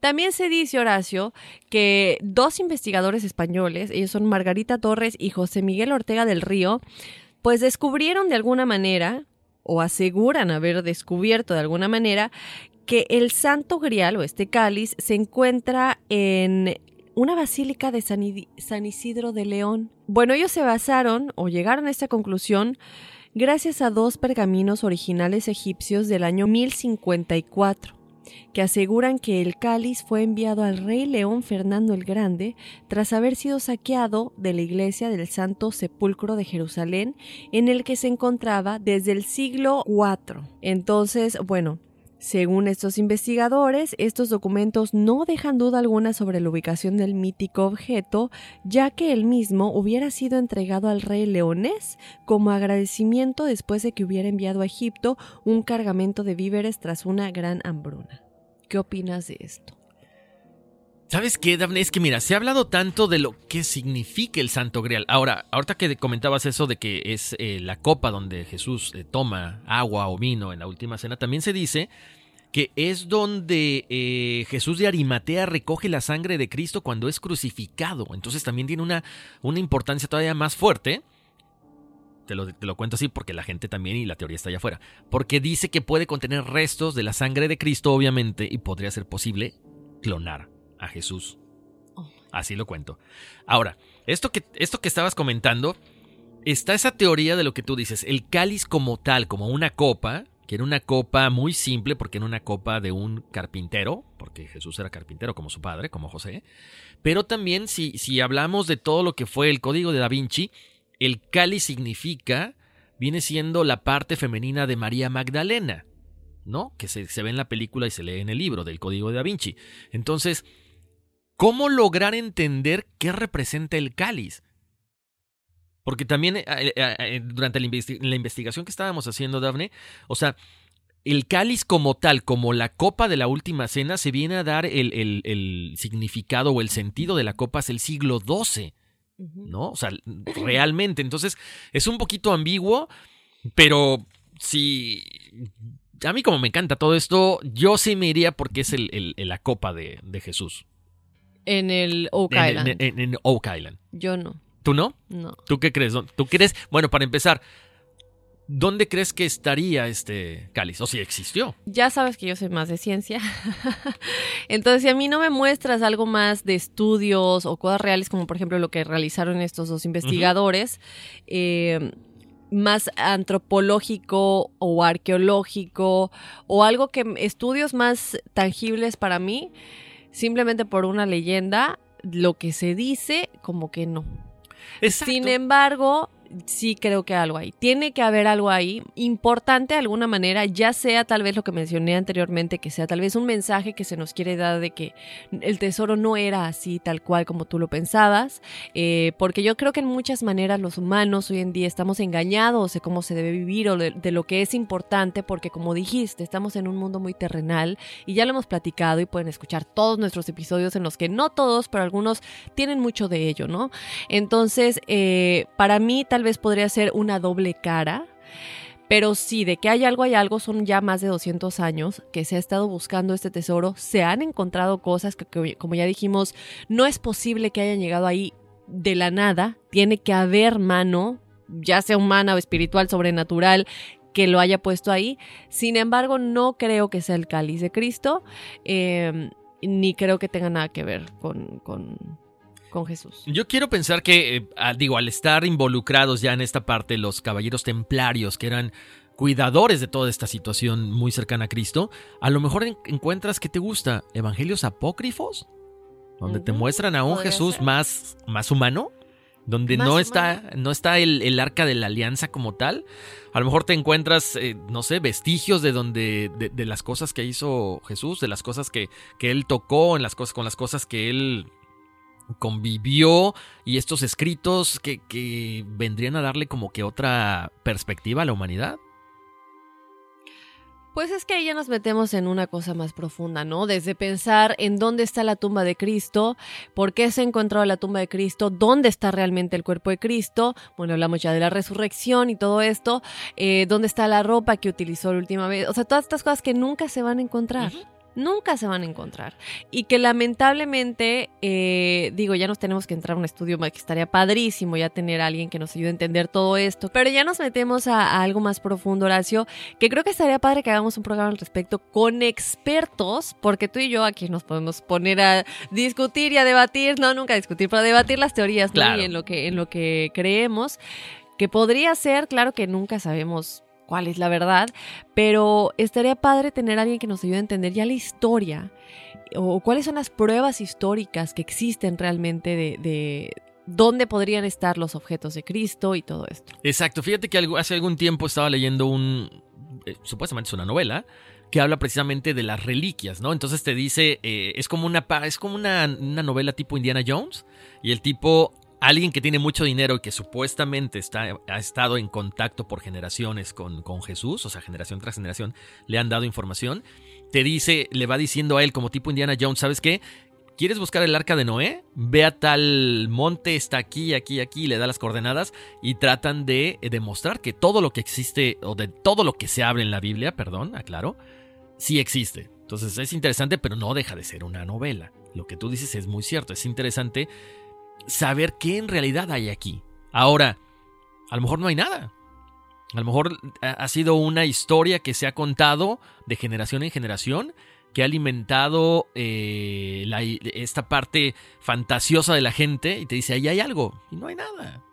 También se dice, Horacio, que dos investigadores españoles, ellos son Margarita Torres y José Miguel Ortega del Río, pues descubrieron de alguna manera, o aseguran haber descubierto de alguna manera, que el Santo Grial o este cáliz se encuentra en una basílica de San, Isidro de León. Bueno, ellos se basaron o llegaron a esta conclusión gracias a dos pergaminos originales egipcios del año 1054. que aseguran que el cáliz fue enviado al rey León Fernando el Grande tras haber sido saqueado de la iglesia del Santo Sepulcro de Jerusalén, en el que se encontraba desde el siglo IV. Entonces, bueno, según estos investigadores, estos documentos no dejan duda alguna sobre la ubicación del mítico objeto, ya que el mismo hubiera sido entregado al rey leonés como agradecimiento después de que hubiera enviado a Egipto un cargamento de víveres tras una gran hambruna. ¿Qué opinas de esto? ¿Sabes qué, Daphne? Es que mira, se ha hablado tanto de lo que significa el Santo Grial. Ahora, ahorita que comentabas eso de que es eh, la copa donde Jesús eh, toma agua o vino en la última cena, también se dice que es donde eh, Jesús de Arimatea recoge la sangre de Cristo cuando es crucificado. Entonces también tiene una, una importancia todavía más fuerte. Te lo, te lo, cuento así porque la gente también y la teoría está allá afuera. Porque dice que puede contener restos de la sangre de Cristo, obviamente, y podría ser posible clonar a Jesús. Así lo cuento. Ahora, esto que, esto que estabas comentando, está esa teoría de lo que tú dices, el cáliz como tal, como una copa, que era una copa muy simple porque era una copa de un carpintero, porque Jesús era carpintero como su padre, como José, pero también si, si hablamos de todo lo que fue el código de Da Vinci, el cáliz significa, viene siendo la parte femenina de María Magdalena, ¿no? Que se, se ve en la película y se lee en el libro del código de Da Vinci. Entonces, ¿Cómo lograr entender qué representa el cáliz? Porque también eh, eh, eh, durante la, investigación que estábamos haciendo, Daphne, o sea, el cáliz como tal, como la copa de la última cena, se viene a dar el, significado o el sentido de la copa es el siglo XII, ¿no? O sea, realmente. Entonces, es un poquito ambiguo, pero si... A mí como me encanta todo esto, yo sí me iría porque es la copa de Jesús. En el Oak Island. En, Oak Island. Yo no. ¿Tú no? No. ¿Tú qué crees? ¿Tú crees? Bueno, para empezar, ¿dónde crees que estaría este cáliz? ¿O si existió? Ya sabes que yo soy más de ciencia. Entonces, si a mí no me muestras algo más de estudios o cosas reales, como por ejemplo lo que realizaron estos dos investigadores, eh, más antropológico o arqueológico o algo que estudios más tangibles para mí, simplemente por una leyenda, lo que se dice, como que no. Sin embargo, sí creo que algo ahí. Tiene que haber algo ahí importante de alguna manera, ya sea tal vez lo que mencioné anteriormente, que sea tal vez un mensaje que se nos quiere dar de que el tesoro no era así tal cual como tú lo pensabas, eh, porque yo creo que en muchas maneras los humanos hoy en día estamos engañados de cómo se debe vivir o de, lo que es importante, porque como dijiste, estamos en un mundo muy terrenal y ya lo hemos platicado y pueden escuchar todos nuestros episodios en los que no todos, pero algunos tienen mucho de ello, ¿no? Entonces, eh, para mí, tal podría ser una doble cara. Pero sí, de que hay algo, hay algo, son ya más de 200 años que se ha estado buscando este tesoro, se han encontrado cosas que, como ya dijimos, no es posible que hayan llegado ahí de la nada, tiene que haber mano, ya sea humana o espiritual, sobrenatural, que lo haya puesto ahí. Sin embargo, no creo que sea el cáliz de Cristo, eh, ni creo que tenga nada que ver con, con con Jesús. Yo quiero pensar que, eh, digo, al estar involucrados ya en esta parte los caballeros templarios, que eran cuidadores de toda esta situación muy cercana a Cristo, a lo mejor encuentras que te gusta evangelios apócrifos, donde te muestran a un Jesús más, más humano, donde no está, no está el, arca de la alianza como tal. A lo mejor te encuentras, eh, no sé, vestigios de donde, de, las cosas que hizo Jesús, de las cosas que, que él tocó, en las cosas, con las cosas que él convivió y estos escritos que, vendrían a darle como que otra perspectiva a la humanidad? Pues es que ahí ya nos metemos en una cosa más profunda, ¿no? Desde pensar en dónde está la tumba de Cristo, por qué se encontró la tumba de Cristo, dónde está realmente el cuerpo de Cristo, bueno, hablamos ya de la resurrección y todo esto, eh, dónde está la ropa que utilizó la última vez, o sea, todas estas cosas que nunca se van a encontrar nunca se van a encontrar. Y que lamentablemente, eh, digo, ya nos tenemos que entrar a un estudio que estaría padrísimo ya tener a alguien que nos ayude a entender todo esto. Pero ya nos metemos a, algo más profundo, Horacio, que creo que estaría padre que hagamos un programa al respecto con expertos, porque tú y yo aquí nos podemos poner a discutir y a debatir, no, nunca a discutir, pero a debatir las teorías ¿no? y en lo, que, en lo que creemos, que podría ser, claro que nunca sabemos cuál es la verdad, pero estaría padre tener a alguien que nos ayude a entender ya la historia o cuáles son las pruebas históricas que existen realmente de, de dónde podrían estar los objetos de Cristo y todo esto. Exacto, fíjate que hace algún tiempo estaba leyendo un, eh, supuestamente es una novela, que habla precisamente de las reliquias, ¿no? Entonces te dice, eh, es como, una, es como una, una novela tipo Indiana Jones, y el tipo alguien que tiene mucho dinero y que supuestamente está, ha estado en contacto por generaciones con, con, Jesús, o sea, generación tras generación, le han dado información, te dice, le va diciendo a él como tipo Indiana Jones, ¿sabes qué? ¿Quieres buscar el arca de Noé? Ve a tal monte, está aquí, aquí, aquí, le da las coordenadas y tratan de demostrar que todo lo que existe, o de todo lo que se habla en la Biblia, perdón, aclaro, sí existe. Entonces es interesante, pero no deja de ser una novela. Lo que tú dices es muy cierto, es interesante saber qué en realidad hay aquí. Ahora, a lo mejor no hay nada. A lo mejor ha sido una historia que se ha contado de generación en generación que ha alimentado eh, esta parte fantasiosa de la gente y te dice, ahí hay algo y no hay nada.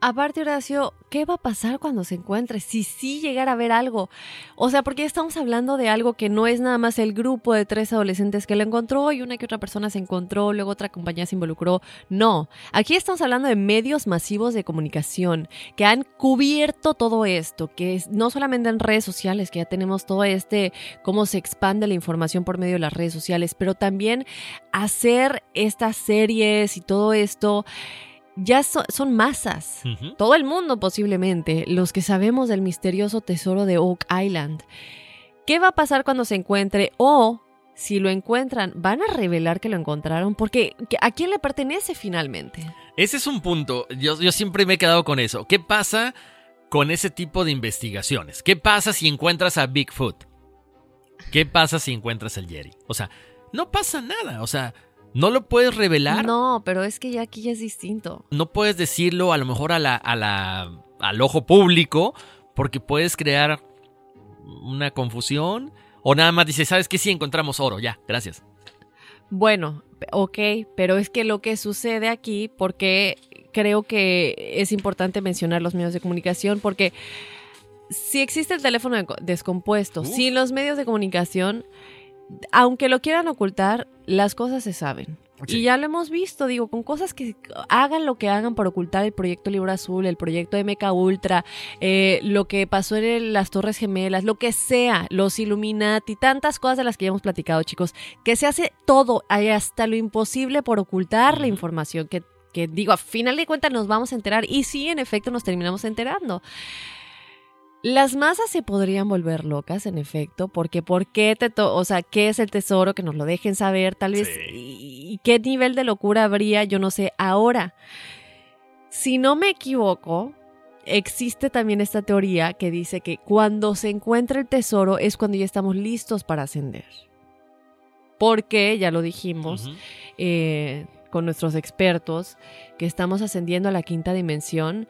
Aparte, Horacio, ¿qué va a pasar cuando se encuentre? Si sí llegara a ver algo. O sea, porque estamos hablando de algo que no es nada más el grupo de tres adolescentes que lo encontró y una que otra persona se encontró, luego otra compañía se involucró. No, aquí estamos hablando de medios masivos de comunicación que han cubierto todo esto, que no solamente en redes sociales, que ya tenemos todo este, cómo se expande la información por medio de las redes sociales, pero también hacer estas series y todo esto ya son masas, todo el mundo posiblemente, los que sabemos del misterioso tesoro de Oak Island. ¿Qué va a pasar cuando se encuentre o si lo encuentran, van a revelar que lo encontraron? Porque ¿a quién le pertenece finalmente? Ese es un punto, yo, yo siempre me he quedado con eso. ¿Qué pasa con ese tipo de investigaciones? ¿Qué pasa si encuentras a Bigfoot? ¿Qué pasa si encuentras al Jerry? O sea, no pasa nada, o sea... ¿No lo puedes revelar? No, pero es que ya aquí ya es distinto. No puedes decirlo a lo mejor a la, a la, al ojo público porque puedes crear una confusión o nada más dices, ¿sabes qué? Sí, encontramos oro, ya, gracias. Bueno, ok, pero es que lo que sucede aquí, porque creo que es importante mencionar los medios de comunicación, porque si existe el teléfono descompuesto, sin los medios de comunicación, aunque lo quieran ocultar, las cosas se saben. Y ya lo hemos visto, digo, con cosas que hagan lo que hagan para ocultar el proyecto Libro Azul, el proyecto MK Ultra, eh, lo que pasó en las Torres Gemelas, lo que sea, los Illuminati, tantas cosas de las que ya hemos platicado, chicos, que se hace todo, hasta lo imposible por ocultar la información, que, que digo, a final de cuentas nos vamos a enterar y sí, en efecto, nos terminamos enterando. Las masas se podrían volver locas, en efecto, porque ¿por qué te o sea, qué es el tesoro? Que nos lo dejen saber, tal vez, y, qué nivel de locura habría, yo no sé, ahora. Si no me equivoco, existe también esta teoría que dice que cuando se encuentra el tesoro es cuando ya estamos listos para ascender. Porque, ya lo dijimos, eh, con nuestros expertos, que estamos ascendiendo a la quinta dimensión.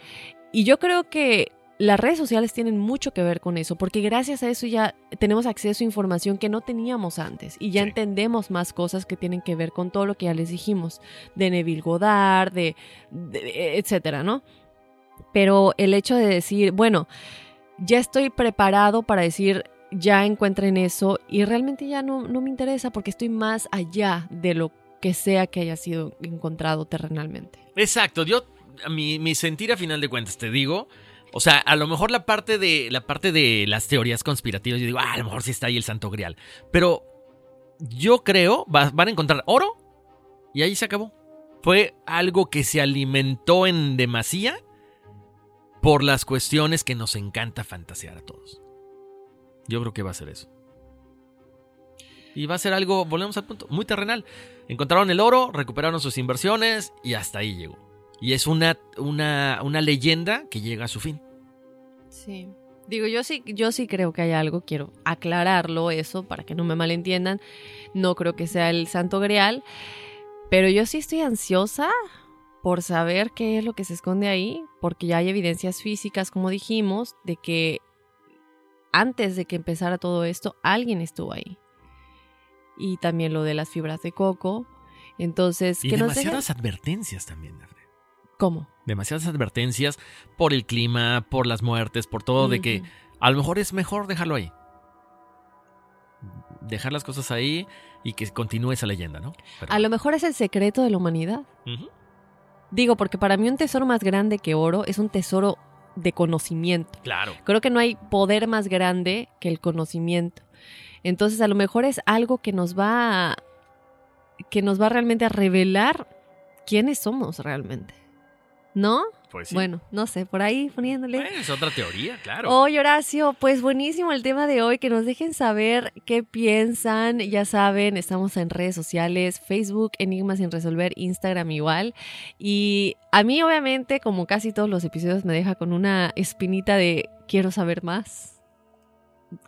Y yo creo que las redes sociales tienen mucho que ver con eso, porque gracias a eso ya tenemos acceso a información que no teníamos antes y ya entendemos más cosas que tienen que ver con todo lo que ya les dijimos, de Neville Goddard, de, etcétera, ¿no? Pero el hecho de decir, bueno, ya estoy preparado para decir, ya encuentren eso y realmente ya no, no me interesa porque estoy más allá de lo que sea que haya sido encontrado terrenalmente. Exacto, yo, mi, mi sentir a final de cuentas, te digo, o sea, a lo mejor la parte de la parte de las teorías conspirativas, yo digo, ah, a lo mejor sí está ahí el Santo Grial. Pero yo creo, van a encontrar oro y ahí se acabó. Fue algo que se alimentó en demasía por las cuestiones que nos encanta fantasear a todos. Yo creo que va a ser eso. Y va a ser algo, volvemos al punto, muy terrenal. Encontraron el oro, recuperaron sus inversiones y hasta ahí llegó. Y es una, una, una leyenda que llega a su fin. Sí. Digo, yo sí, yo sí creo que hay algo, quiero aclararlo eso para que no me malentiendan. No creo que sea el Santo Grial, pero yo sí estoy ansiosa por saber qué es lo que se esconde ahí, porque ya hay evidencias físicas, como dijimos, de que antes de que empezara todo esto, alguien estuvo ahí. Y también lo de las fibras de coco. Entonces, y demasiadas advertencias también, ¿Cómo? Demasiadas advertencias por el clima, por las muertes, por todo, de que a lo mejor es mejor dejarlo ahí. Dejar las cosas ahí y que continúe esa leyenda, ¿no? Pero- A lo mejor es el secreto de la humanidad. Digo, porque para mí un tesoro más grande que oro es un tesoro de conocimiento. Claro. Creo que no hay poder más grande que el conocimiento. Entonces, a lo mejor es algo que nos va a, que nos va realmente a revelar quiénes somos realmente. ¿No? Pues sí. Bueno, no sé, por ahí poniéndole. Bueno, es otra teoría, claro. Oye, Horacio, pues buenísimo el tema de hoy, que nos dejen saber qué piensan. Ya saben, estamos en redes sociales, Facebook, Enigmas sin resolver, Instagram igual. Y a mí, obviamente, como casi todos los episodios, me deja con una espinita de quiero saber más.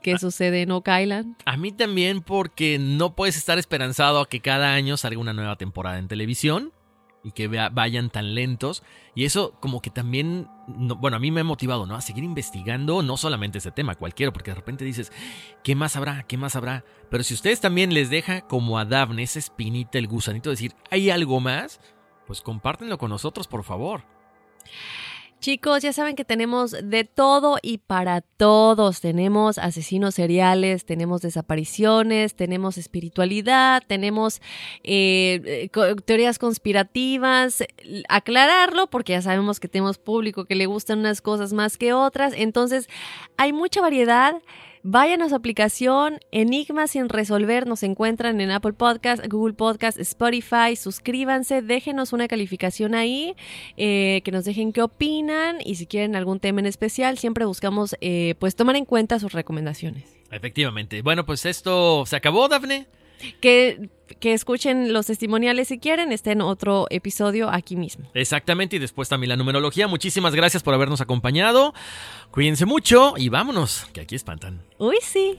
¿Qué sucede en Oak Island? A mí también porque no puedes estar esperanzado a que cada año salga una nueva temporada en televisión y que vayan tan lentos. Y eso como que también, no- bueno, a mí me ha motivado, ¿no? A seguir investigando no solamente ese tema, cualquiera, porque de repente dices, ¿qué más habrá? ¿Qué más habrá? Pero si ustedes también les deja como a Daphne esa espinita, el gusanito de decir, ¿hay algo más? Pues compártenlo con nosotros, por favor. Chicos, ya saben que tenemos de todo y para todos. Tenemos asesinos seriales, tenemos desapariciones, tenemos espiritualidad, tenemos eh, eh, teorías conspirativas. Aclararlo porque ya sabemos que tenemos público que le gustan unas cosas más que otras. Entonces, hay mucha variedad. Vayan a su aplicación Enigmas sin resolver. Nos encuentran en Apple Podcast, Google Podcast, Spotify. Suscríbanse, déjenos una calificación ahí, eh, que nos dejen qué opinan y si quieren algún tema en especial, siempre buscamos eh, pues tomar en cuenta sus recomendaciones. Efectivamente. Bueno, pues esto se acabó, Daphne. Que, que escuchen los testimoniales si quieren, está en otro episodio aquí mismo. Exactamente, y después también la numerología. Muchísimas gracias por habernos acompañado. Cuídense mucho y vámonos, que aquí espantan. Uy, sí.